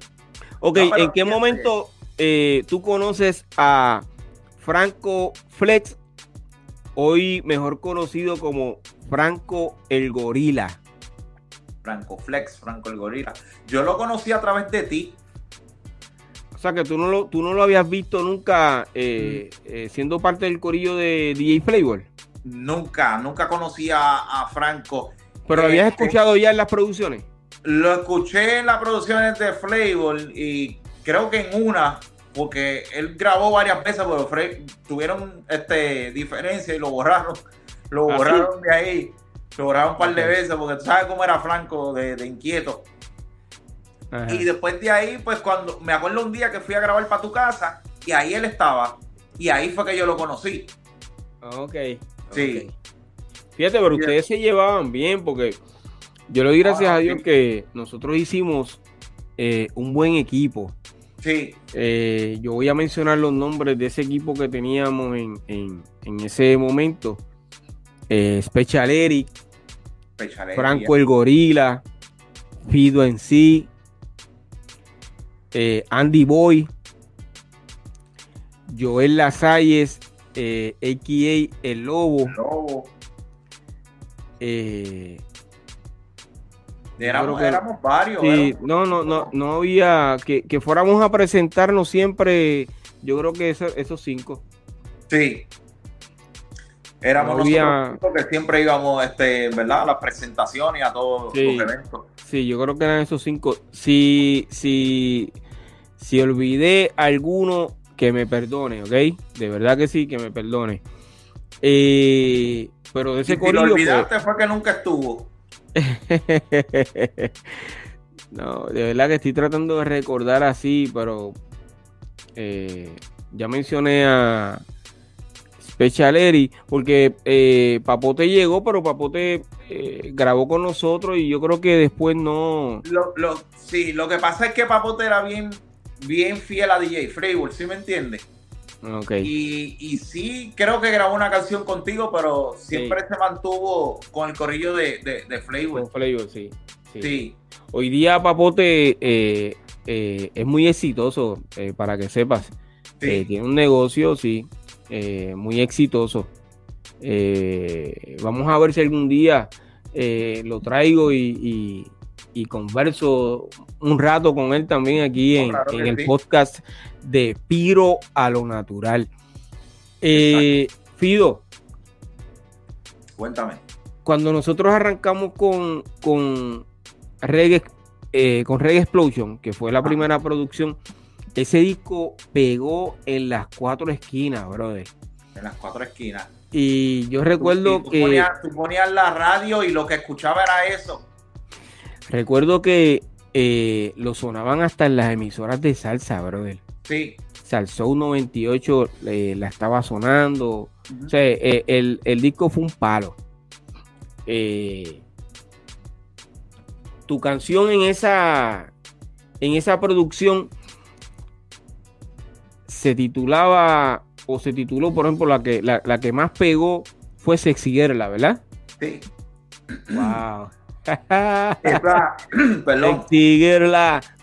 Ok, ¿en qué momento eh, tú conoces a Franco Flex hoy mejor conocido como Franco el Gorila. Franco Flex, Franco el Gorila. Yo lo conocí a través de ti. O sea que tú no lo, tú no lo habías visto nunca eh, eh, siendo parte del corillo de DJ Flavor. Nunca, nunca conocí a, Franco. ¿Pero lo habías este, escuchado ya en las producciones? Lo escuché en las producciones de Flavor y creo que en una porque él grabó varias veces, pero tuvieron este, diferencia y lo borraron. Lo ¿Ah, borraron de ahí. Lo borraron un par de veces, porque tú sabes cómo era Franco de, inquieto. Y después de ahí, pues cuando me acuerdo un día que fui a grabar para tu casa y ahí él estaba. Y ahí fue que yo lo conocí. Ok. Sí. Fíjate, pero ustedes se llevaban bien porque yo le doy gracias ah, a Dios que nosotros hicimos eh, un buen equipo. Sí. Eh, yo voy a mencionar los nombres de ese equipo que teníamos en, ese momento. Eh, Special Eric, Franco el Gorila, Fido en sí, Andy Boy, Joel Lasalles, eh, a.k.a. El Lobo. El Lobo. Éramos, varios. no, no, no, no había que, fuéramos a presentarnos siempre. Yo creo que esos cinco. Sí. Éramos nosotros que siempre íbamos, este, ¿verdad? A las presentaciones y a todos los eventos. Sí, yo creo que eran esos cinco. Si, si, si olvidé alguno, que me perdone, ¿ok? De verdad que sí, que me perdone. Eh, pero de ese y lo olvidaste fue que nunca estuvo. [LAUGHS] no, de verdad que estoy tratando de recordar así, pero eh, ya mencioné a Special porque eh, Papote llegó, pero Papote eh, grabó con nosotros y yo creo que después no. Lo, sí, lo que pasa es que Papote era bien, bien fiel a DJ Freeworld, ¿sí me entiendes? Okay. Y, y, sí, creo que grabó una canción contigo, pero siempre se mantuvo con el corrillo de, de, de Flavor. sí, sí. Hoy día Papote eh, es muy exitoso, para que sepas. tiene un negocio, sí, muy exitoso. vamos a ver si algún día eh, lo traigo y, converso un rato con él también aquí en, el podcast de Piro a lo Natural. Eh, Fido. Cuéntame. Cuando nosotros arrancamos con, con Reggae, eh, con Reggae Explosion, que fue la primera producción, ese disco pegó en las cuatro esquinas, brother. En las cuatro esquinas. Y yo recuerdo que. tú ponías la radio y lo que escuchaba era eso. Recuerdo que eh, lo sonaban hasta en las emisoras de salsa, brother. Sí. Salsou 98 eh, la estaba sonando. O sea, eh, el, el, disco fue un palo. tu canción en esa, en esa producción se titulaba o se tituló, por ejemplo, la que, la, que más pegó fue Sexy Girl, ¿verdad? Sí. Wow. [COUGHS] perdón. Sexy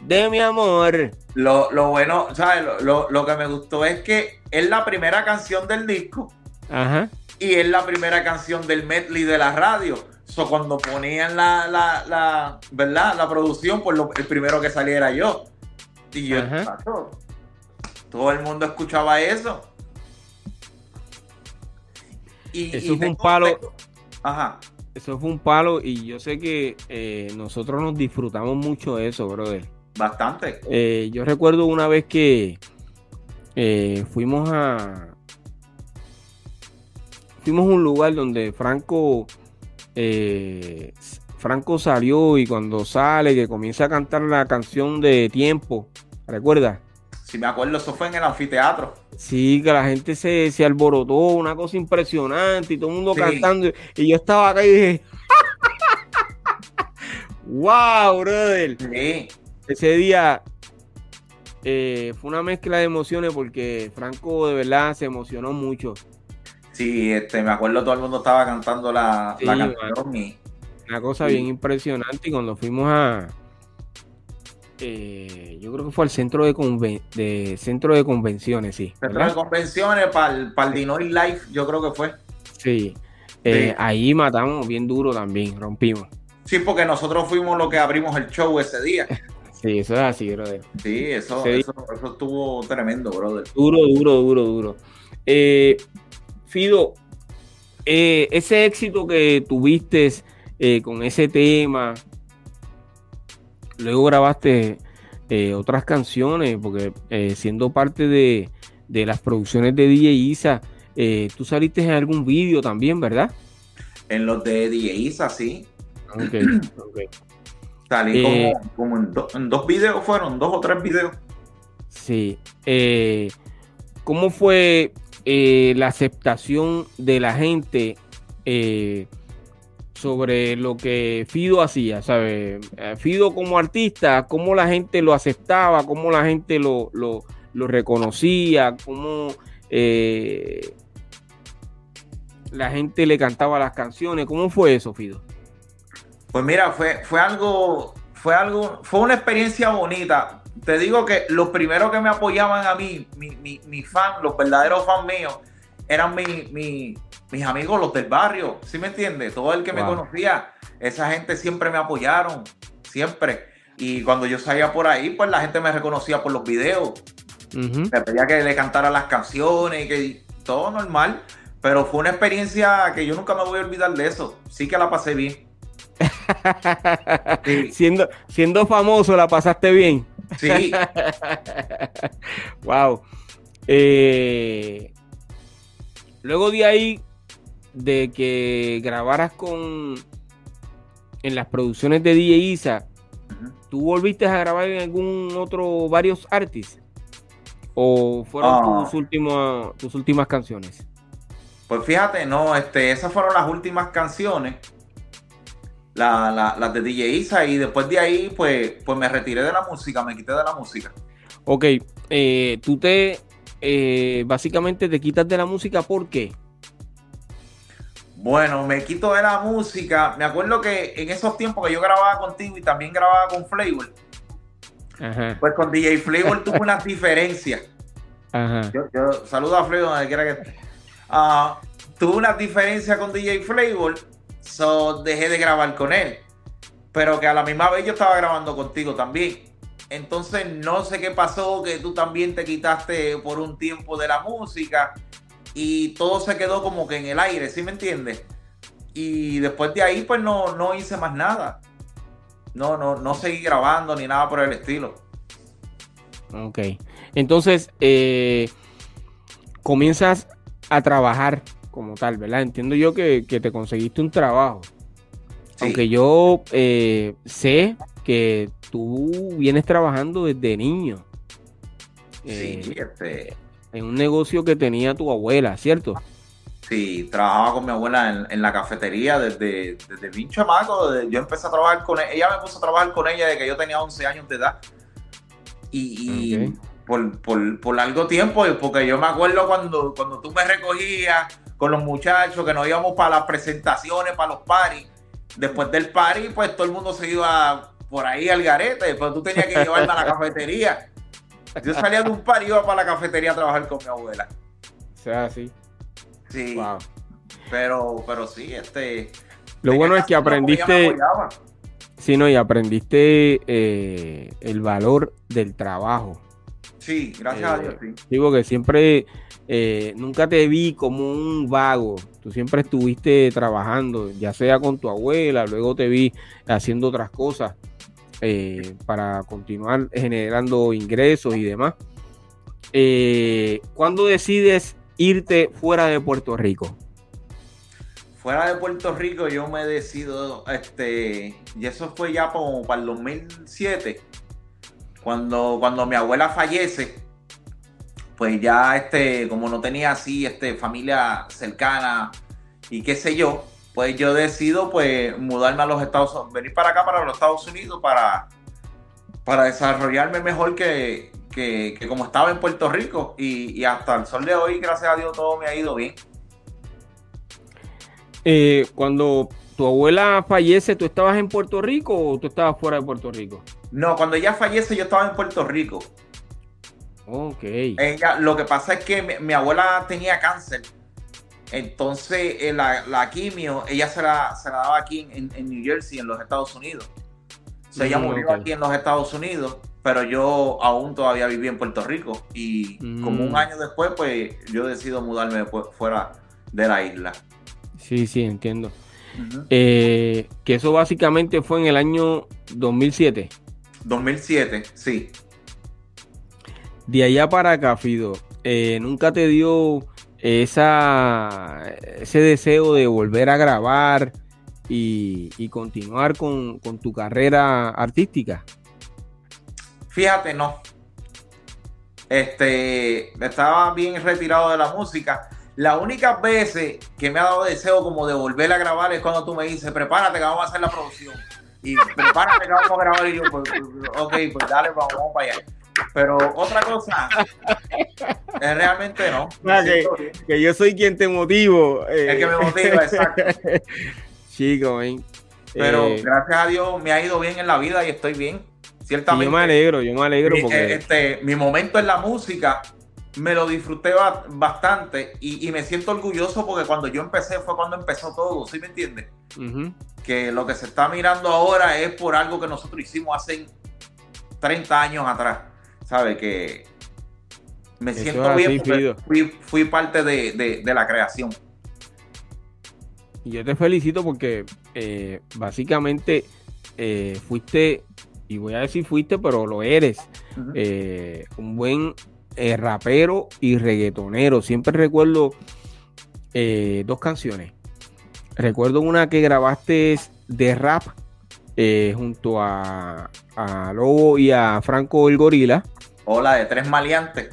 de mi amor. Lo, bueno, ¿sabes? Lo, lo, que me gustó es que es la primera canción del disco. Ajá. Y es la primera canción del medley de la radio. So, cuando ponían la, la, la, ¿verdad? La producción, pues el primero que saliera yo. Y yo, todo el mundo escuchaba eso eso fue un palo. Ajá. Eso fue un palo y yo sé que eh, nosotros nos disfrutamos mucho de eso, brother. Bastante. Eh, yo recuerdo una vez que eh, fuimos a. Fuimos a un lugar donde Franco. Franco salió y cuando sale, que comienza a cantar la canción de tiempo. ¿Recuerdas? Si me acuerdo, eso fue en el anfiteatro. Sí, que la gente se, se alborotó, una cosa impresionante y todo el mundo cantando. Y yo estaba acá y dije, [LAUGHS] wow, brother. Sí. Ese día eh, fue una mezcla de emociones porque Franco de verdad se emocionó mucho. Sí, este, me acuerdo todo el mundo estaba cantando la, canción. Una cosa bien impresionante y cuando fuimos a, eh, yo creo que fue al centro de, de centro de convenciones, sí. Centro de convenciones para el, para Dinoy Life, yo creo que fue. Sí. Eh, ahí matamos bien duro también, rompimos. Sí, porque nosotros fuimos los que abrimos el show ese día. [LAUGHS] Sí, eso es así, brother. Sí, eso, eso, estuvo tremendo, brother. Duro, duro, duro, duro. Eh, Fido, ese éxito que tuviste con ese tema, luego grabaste eh, otras canciones, porque eh, siendo parte de, las producciones de DJ Isa, eh, tú saliste en algún vídeo también, ¿verdad? En los de DJ Isa, sí. Ok, [CLEARS THROAT] Salí como, en, dos videos, fueron dos o tres videos. Sí. ¿Cómo fue la aceptación de la gente? Sobre lo que Fido hacía, ¿sabes? Eh, Fido como artista, cómo la gente lo aceptaba, cómo la gente lo, reconocía, cómo eh, la gente le cantaba las canciones, ¿cómo fue eso, Fido? Pues mira, fue, fue algo, fue algo, fue una experiencia bonita. Te digo que los primeros que me apoyaban a mí, mi, mi, mi fan, los verdaderos fans míos, eran mi, mis amigos, los del barrio, ¿sí me entiendes? Todo el que me conocía, esa gente siempre me apoyaron, siempre. Y cuando yo salía por ahí, pues la gente me reconocía por los videos. Me pedía que le cantara las canciones y que todo normal. Pero fue una experiencia que yo nunca me voy a olvidar de eso. Sí que la pasé bien. [LAUGHS] siendo, siendo famoso, la pasaste bien. Sí. [LAUGHS] wow. Eh, luego de ahí de que grabaras con en las producciones de DJ Isa, ¿tú volviste a grabar en algún otro, varios artistas? ¿O fueron ah. tus, últimos, tus últimas canciones? Pues fíjate, no, este, esas fueron las últimas canciones, las de DJ Isa, y después de ahí, pues, pues me retiré de la música, me quité de la música. Ok, eh, tú te, eh, básicamente te quitas de la música, ¿por qué? Bueno, me quito de la música. Me acuerdo que en esos tiempos que yo grababa contigo y también grababa con Flavor, pues con DJ Flavor tuvo unas diferencias. Yo, saludo a Flavor donde quiera que esté. Uh, tuve unas diferencias con DJ Flavor, so dejé de grabar con él. Pero que a la misma vez yo estaba grabando contigo también. Entonces no sé qué pasó, que tú también te quitaste por un tiempo de la música y todo se quedó como que en el aire, ¿sí me entiendes? Y después de ahí, pues no, no hice más nada. No, no, no seguí grabando ni nada por el estilo. Ok. Entonces, eh, comienzas a trabajar como tal, ¿verdad? Entiendo yo que, te conseguiste un trabajo. Aunque yo eh, sé que tú vienes trabajando desde niño. Sí, eh, este en un negocio que tenía tu abuela, ¿cierto? Sí, trabajaba con mi abuela en, la cafetería desde, desde bien chamaco. yo empecé a trabajar con ella. Ella me puso a trabajar con ella desde que yo tenía 11 años de edad. Y, por, por, largo tiempo, porque yo me acuerdo cuando, cuando tú me recogías con los muchachos, que nos íbamos para las presentaciones, para los paris. Después del party, pues todo el mundo se iba por ahí al garete, pero tú tenías que llevarme a la cafetería. Yo salía de un par y iba para la cafetería a trabajar con mi abuela. O sea, así. Sí. Pero, pero sí, este. Lo bueno es que aprendiste. Sí, no, y aprendiste eh, el valor del trabajo. Sí, gracias a Dios, sí. Digo que siempre, eh, nunca te vi como un vago. Tú siempre estuviste trabajando, ya sea con tu abuela, luego te vi haciendo otras cosas. Eh, para continuar generando ingresos y demás. Eh, ¿Cuándo decides irte fuera de Puerto Rico? Fuera de Puerto Rico yo me decido, este, y eso fue ya como para el 2007, cuando, cuando mi abuela fallece, pues ya este, como no tenía así, este, familia cercana y qué sé yo, pues yo decido pues mudarme a los Estados Unidos, venir para acá, para los Estados Unidos, para, para desarrollarme mejor que, como estaba en Puerto Rico. Y, hasta el sol de hoy, gracias a Dios, todo me ha ido bien. Eh, cuando tu abuela fallece, ¿tú estabas en Puerto Rico o tú estabas fuera de Puerto Rico? No, cuando ella fallece, yo estaba en Puerto Rico. Ok. Ella, lo que pasa es que mi abuela tenía cáncer entonces, eh, la, quimio, ella se la, se la daba aquí en, New Jersey, en los Estados Unidos. O sea, ella mm, murió aquí en los Estados Unidos, pero yo aún todavía vivía en Puerto Rico. Y como un mm. año después, pues yo decido mudarme fuera de la isla. Sí, sí, entiendo. Eh, que eso básicamente fue en el año 2007. 2007, sí. De allá para acá, Fido, eh, ¿nunca te dio esa, ese deseo de volver a grabar y, continuar con, tu carrera artística? Fíjate, no. Este, estaba bien retirado de la música. La única veces que me ha dado deseo como de volver a grabar es cuando tú me dices, prepárate que vamos a hacer la producción. Y prepárate que vamos a grabar. Y yo, pues, ok, pues dale, vamos para allá. Pero otra cosa, es realmente no. que, yo soy quien te motivo. Eh. El que me motiva, exacto. [LAUGHS] Chico, Pero eh, gracias a Dios me ha ido bien en la vida y estoy bien. Ciertamente. Yo me alegro, yo me alegro porque. Este, mi momento en la música me lo disfruté bastante y, me siento orgulloso porque cuando yo empecé fue cuando empezó todo, ¿sí me entiendes? Que lo que se está mirando ahora es por algo que nosotros hicimos hace 30 años atrás. ¿Sabe? Que me siento bien fui, parte de, la creación. Y yo te felicito porque eh, básicamente eh, fuiste, y voy a decir fuiste, pero lo eres, eh, un buen rapero y reggaetonero. Siempre recuerdo dos canciones recuerdo una que grabaste de rap junto a, a, Lobo y a Franco el Gorila. Hola, de Tres Maleantes.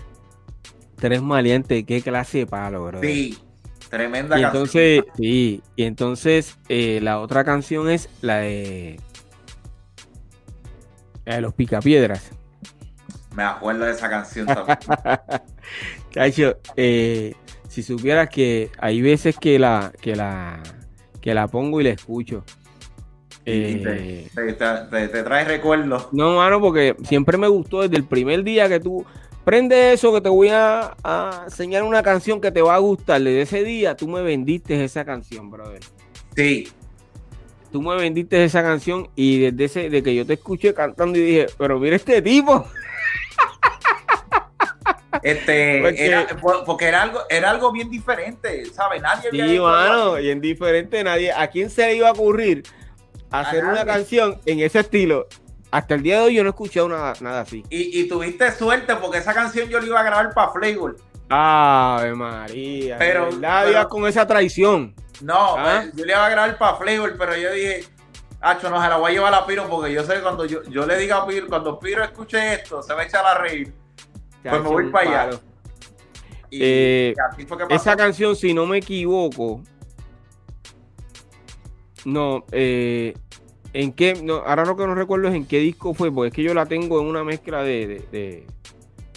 Tres Maleantes, qué clase de palo, bro. Sí, tremenda y entonces, Sí, y entonces eh, la otra canción es la de, la de los Picapiedras. Me acuerdo de esa canción también. [LAUGHS] Cacho, eh, si supieras que hay veces que la, que la, que la pongo y la escucho. Eh, te, trae recuerdos. No, mano, porque siempre me gustó desde el primer día que tú prende eso que te voy a, enseñar una canción que te va a gustar. Desde ese día tú me vendiste esa canción, brother. Sí. Tú me vendiste esa canción y desde ese, de que yo te escuché cantando y dije, pero mira este tipo. [LAUGHS] Este, porque era, algo, era algo bien diferente, ¿sabes? Nadie Sí, mano, bien diferente, nadie. ¿A quién se le iba a ocurrir hacer una canción en ese estilo? Hasta el día de hoy yo no he escuchado nada, nada así. Y, tuviste suerte porque esa canción yo la iba a grabar para Flavor. Ave María. Pero, nadie con esa traición. No, ¿Ah? pues, yo le iba a grabar para Flavor, pero yo dije, Hacho, no se la voy a llevar a Piro porque yo sé que cuando yo, yo le diga a Piro, cuando Piro escuche esto, se va a echar a reír. Pues me voy para allá. Eh, esa canción, si no me equivoco, no, eh, en qué, no, ahora lo que no recuerdo es en qué disco fue, porque es que yo la tengo en una mezcla de,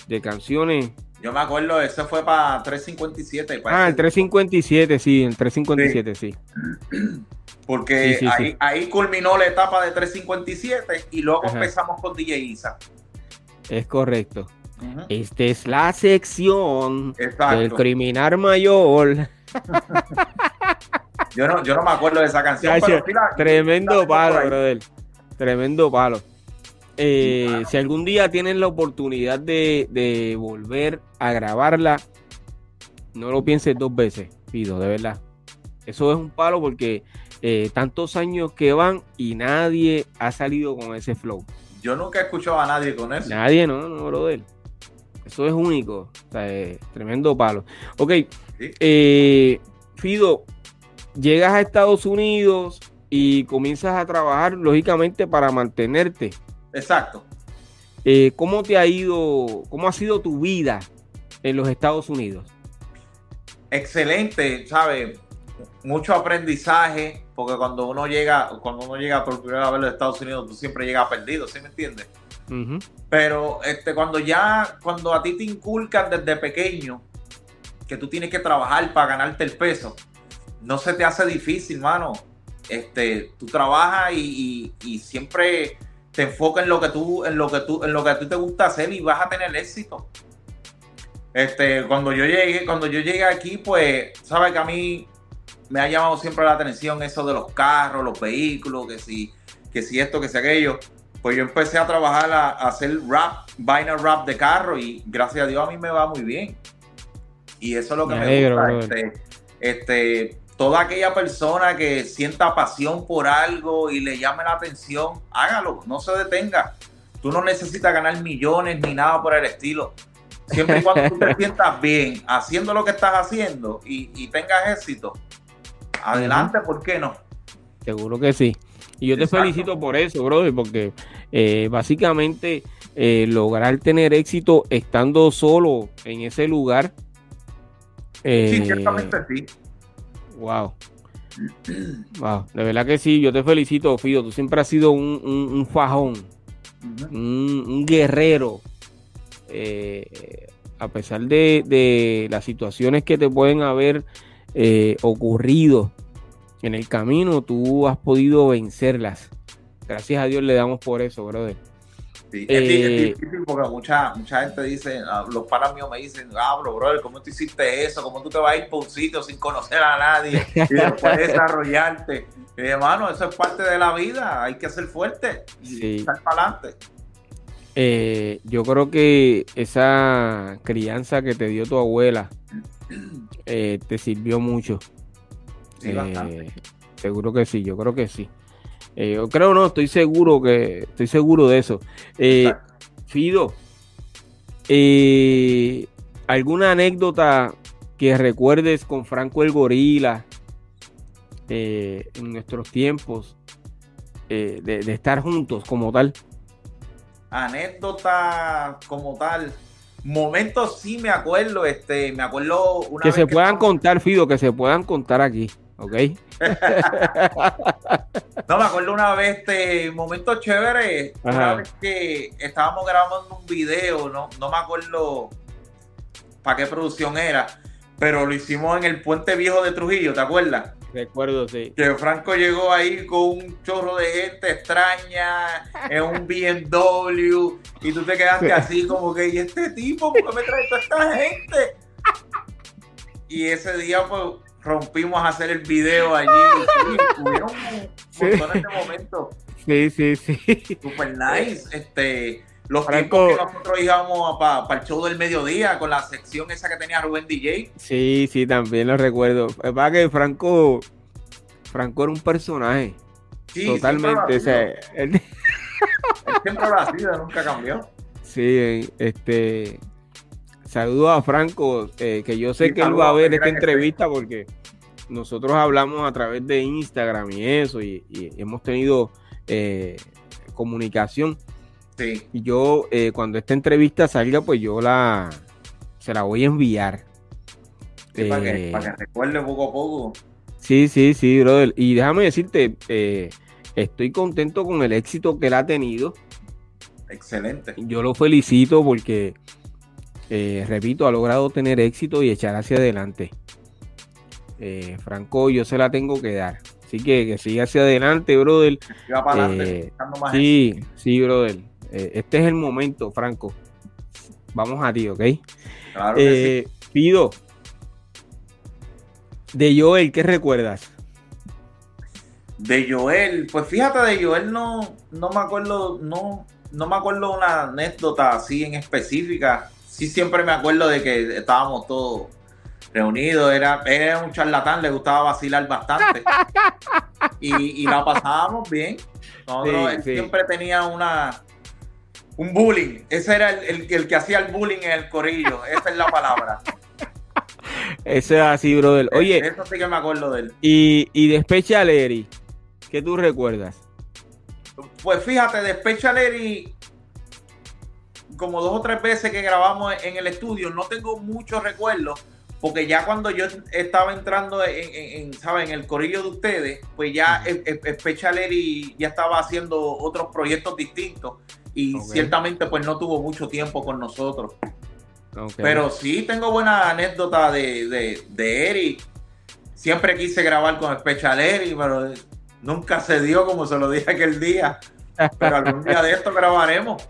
de, canciones. Yo me acuerdo, eso fue para 357. ah, el 357, sí, el 357, sí. Porque ahí, culminó la etapa de 357 y luego empezamos con DJ Isa. Es correcto. Esta es la sección del criminal mayor. [LAUGHS] yo, no, yo no me acuerdo de esa canción. tremendo palo, brother. Tremendo palo. Eh, si algún día tienen la oportunidad de, volver a grabarla, no lo pienses dos veces, pido, de verdad. Eso es un palo porque eh, tantos años que van y nadie ha salido con ese flow. Yo nunca he escuchado a nadie con eso. Nadie, no, no, brother. Eso es único. O sea, tremendo palo. Ok. Eh, Fido, llegas a Estados Unidos y comienzas a trabajar, lógicamente, para mantenerte. Exacto. Eh, ¿Cómo te ha ido, cómo ha sido tu vida en los Estados Unidos? Excelente, ¿sabes? Mucho aprendizaje, porque cuando uno llega, cuando uno llega por primera vez a los Estados Unidos, tú siempre llegas perdido, ¿sí me entiendes? Pero este, cuando ya, cuando a ti te inculcan desde pequeño que tú tienes que trabajar para ganarte el peso, no se te hace difícil, mano. Este, tú trabajas y, siempre te enfocas en lo que tú, en lo que tú, en lo que a ti te gusta hacer y vas a tener éxito. Este, cuando yo llegué, cuando yo llegué aquí, pues, sabes que a mí me ha llamado siempre la atención eso de los carros, los vehículos, que si, que si esto, que si aquello pues yo empecé a trabajar a, hacer rap, vinyl rap de carro y gracias a Dios a mí me va muy bien. Y eso es lo que me, gusta. Este, este, toda aquella persona que sienta pasión por algo y le llame la atención, hágalo, no se detenga. Tú no necesitas ganar millones ni nada por el estilo. Siempre y cuando tú te [LAUGHS] sientas bien haciendo lo que estás haciendo y, tengas éxito, adelante, ¿por qué no? Seguro que sí. Y yo te felicito por eso, brother, porque eh, básicamente eh, lograr tener éxito estando solo en ese lugar. Eh, sí, ciertamente sí. Wow. Wow, de verdad que sí, yo te felicito, Fido. Tú siempre has sido un, fajón, un, guerrero. a pesar de, de, las situaciones que te pueden haber ocurrido en el camino tú has podido vencerlas. Gracias a Dios le damos por eso, brother. Sí, es, eh, difícil porque mucha, mucha gente dice, ah, los panas míos me dicen, ah, bro, brother, ¿cómo tú hiciste eso? ¿Cómo tú te vas a ir por un sitio sin conocer a nadie y después [LAUGHS] desarrollarte? Hermano, eso es parte de la vida, hay que ser fuerte y estar para adelante. Eh, yo creo que esa crianza que te dio tu abuela [CLEARS THROAT] eh, te sirvió mucho. Seguro que sí, yo creo que sí. Eh, yo creo no, estoy seguro que estoy seguro de eso. Eh, Fido, ¿alguna anécdota que recuerdes con Franco el Gorila eh, en nuestros tiempos de, de, estar juntos como tal? Anécdota como tal. Momentos sí me acuerdo, este, me acuerdo una que se puedan contar, Fido, que se puedan contar aquí. ¿Ok? [LAUGHS] no, me acuerdo una vez, este momento chévere, una vez que estábamos grabando un video, no, no me acuerdo para qué producción era, pero lo hicimos en el puente viejo de Trujillo, ¿te acuerdas? Recuerdo, sí. Que Franco llegó ahí con un chorro de gente extraña, en un BMW, y tú te quedaste así como que, ¿y este tipo? ¿Por qué me trae toda esta gente? Y ese día, pues, rompimos a hacer el video allí. [LAUGHS] Sí, tuvieron montones de momentos. Sí, sí, sí. Super nice. Este, los tiempos que nosotros íbamos para el show del mediodía con la sección esa que tenía Rubén DJ. Sí, sí, también lo recuerdo. Es para que Franco, Franco era un personaje. Sí, totalmente. O sea, él... siempre lo ha sido, nunca cambió. Sí, este saludo a Franco, eh, que yo sé que él va a ver esta entrevista porque nosotros hablamos a través de Instagram y eso, y, hemos tenido eh, comunicación. Sí. Y yo, eh, cuando esta entrevista salga, pues yo la se la voy a enviar. para, que, recuerde poco a poco. Sí, sí, sí, brother. Y déjame decirte, estoy contento con el éxito que él ha tenido. Excelente. Yo lo felicito porque eh, repito, ha logrado tener éxito y echar hacia adelante. Eh, Franco, yo se la tengo que dar. Así que que siga hacia adelante, brother. Eh, sí, sí, brother. este es el momento, Franco. Vamos a ti, ¿ok? Claro Pido. De Joel, ¿qué recuerdas? De Joel, pues fíjate, de Joel no, no me acuerdo, no, no me acuerdo una anécdota así en específica sí siempre me acuerdo de que estábamos todos reunidos, era, era un charlatán, le gustaba vacilar bastante. [LAUGHS] y, la pasábamos bien. siempre tenía una un bullying. Ese era el, el, que hacía el bullying en el corillo. [LAUGHS] Esa es la palabra. Eso es así, brother. Oye. Eso sí que me acuerdo de él. Y, y de Special Eri, ¿qué tú recuerdas? Pues fíjate, de Special Eri como dos o tres veces que grabamos en el estudio, no tengo muchos recuerdos, porque ya cuando yo estaba entrando en, en, el corillo de ustedes, pues ya Special Eri ya estaba haciendo otros proyectos distintos y ciertamente pues no tuvo mucho tiempo con nosotros. Pero sí tengo buena anécdota de, de, de Eric. Siempre quise grabar con Special Eri, pero nunca se dio como se lo dije aquel día. Pero algún día de esto grabaremos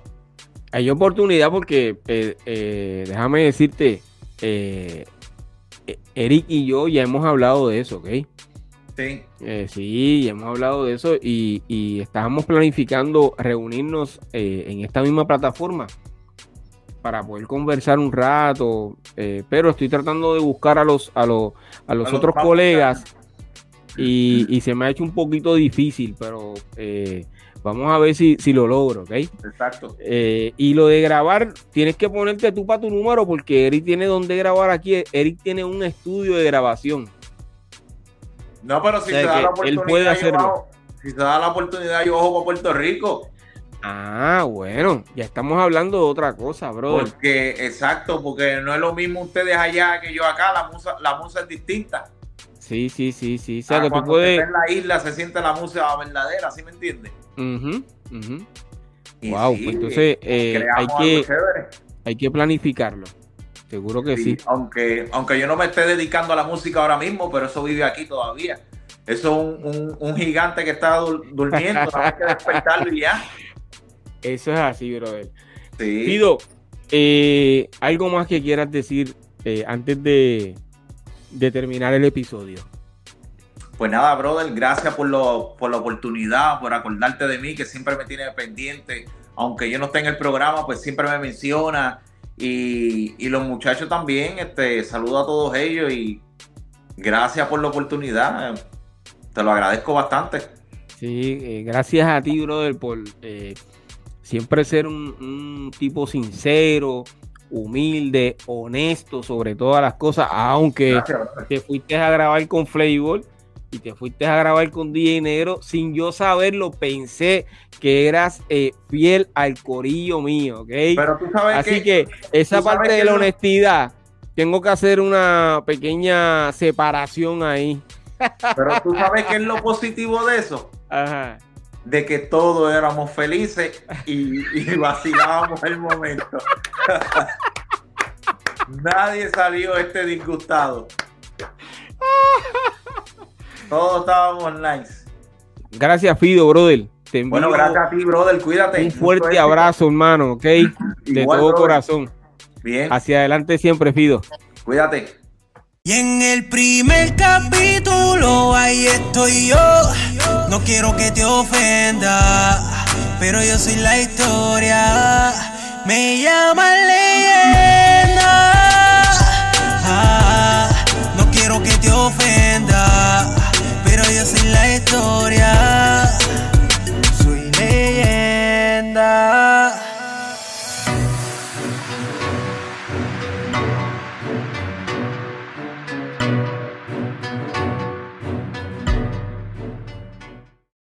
hay oportunidad porque, eh, eh, déjame decirte, eh, Eric y yo ya hemos hablado de eso, ¿ok? Sí. sí, ya hemos hablado de eso y, y estábamos planificando reunirnos en esta misma plataforma para poder conversar un rato, pero estoy tratando de buscar a los, a los, a los otros colegas y, y, se me ha hecho un poquito difícil, pero Vamos a ver si, si lo logro, ¿ok? Exacto. Eh, y lo de grabar, tienes que ponerte tú para tu número porque Eric tiene donde grabar aquí. Eric tiene un estudio de grabación. No, pero si se da la oportunidad, él puede hacerlo. si se da la oportunidad, yo ojo para Puerto Rico. Ah, bueno, ya estamos hablando de otra cosa, bro. Porque, exacto, porque no es lo mismo ustedes allá que yo acá, la musa, la musa es distinta. Sí, sí, sí, sí. O sea, ah, que tú puedes... en la isla se siente la música verdadera, ¿sí me entiendes? Wow, pues entonces eh, hay, que, hay que planificarlo. Seguro que sí, Aunque, aunque yo no me esté dedicando a la música ahora mismo, pero eso vive aquí todavía. Eso es un, gigante que está durmiendo, hay que despertarlo y ya. [LAUGHS] Eso es así, brother. Sí. Pido, eh, algo más que quieras decir eh, antes de, de terminar el episodio. Pues nada, brother, gracias por, lo, por la oportunidad, por acordarte de mí, que siempre me tiene pendiente. Aunque yo no esté en el programa, pues siempre me menciona. Y, los muchachos también, este, saludo a todos ellos y gracias por la oportunidad. Te lo agradezco bastante. Sí, eh, gracias a ti, brother, por eh, siempre ser un, tipo sincero, humilde, honesto sobre todas las cosas, aunque te fuiste a grabar con Flavor y te fuiste a grabar con DJ Negro, sin yo saberlo, pensé que eras eh, fiel al corillo mío, ¿ok? Pero tú sabes Así que, esa parte de la honestidad, tengo que hacer una pequeña separación ahí. Pero tú sabes qué es lo positivo de eso. Ajá. De que todos éramos felices y, y vacilábamos el momento. [LAUGHS] Nadie salió este disgustado. [LAUGHS] Todos estábamos nice. Gracias, Fido, brother. bueno, gracias a ti, brother. Cuídate. Un fuerte abrazo, hermano, ¿ok? De todo corazón. Bien. Hacia adelante siempre, Fido. Cuídate. Y en el primer capítulo, ahí estoy yo. No quiero que te ofenda, pero yo soy la historia. Me llama Ley historia.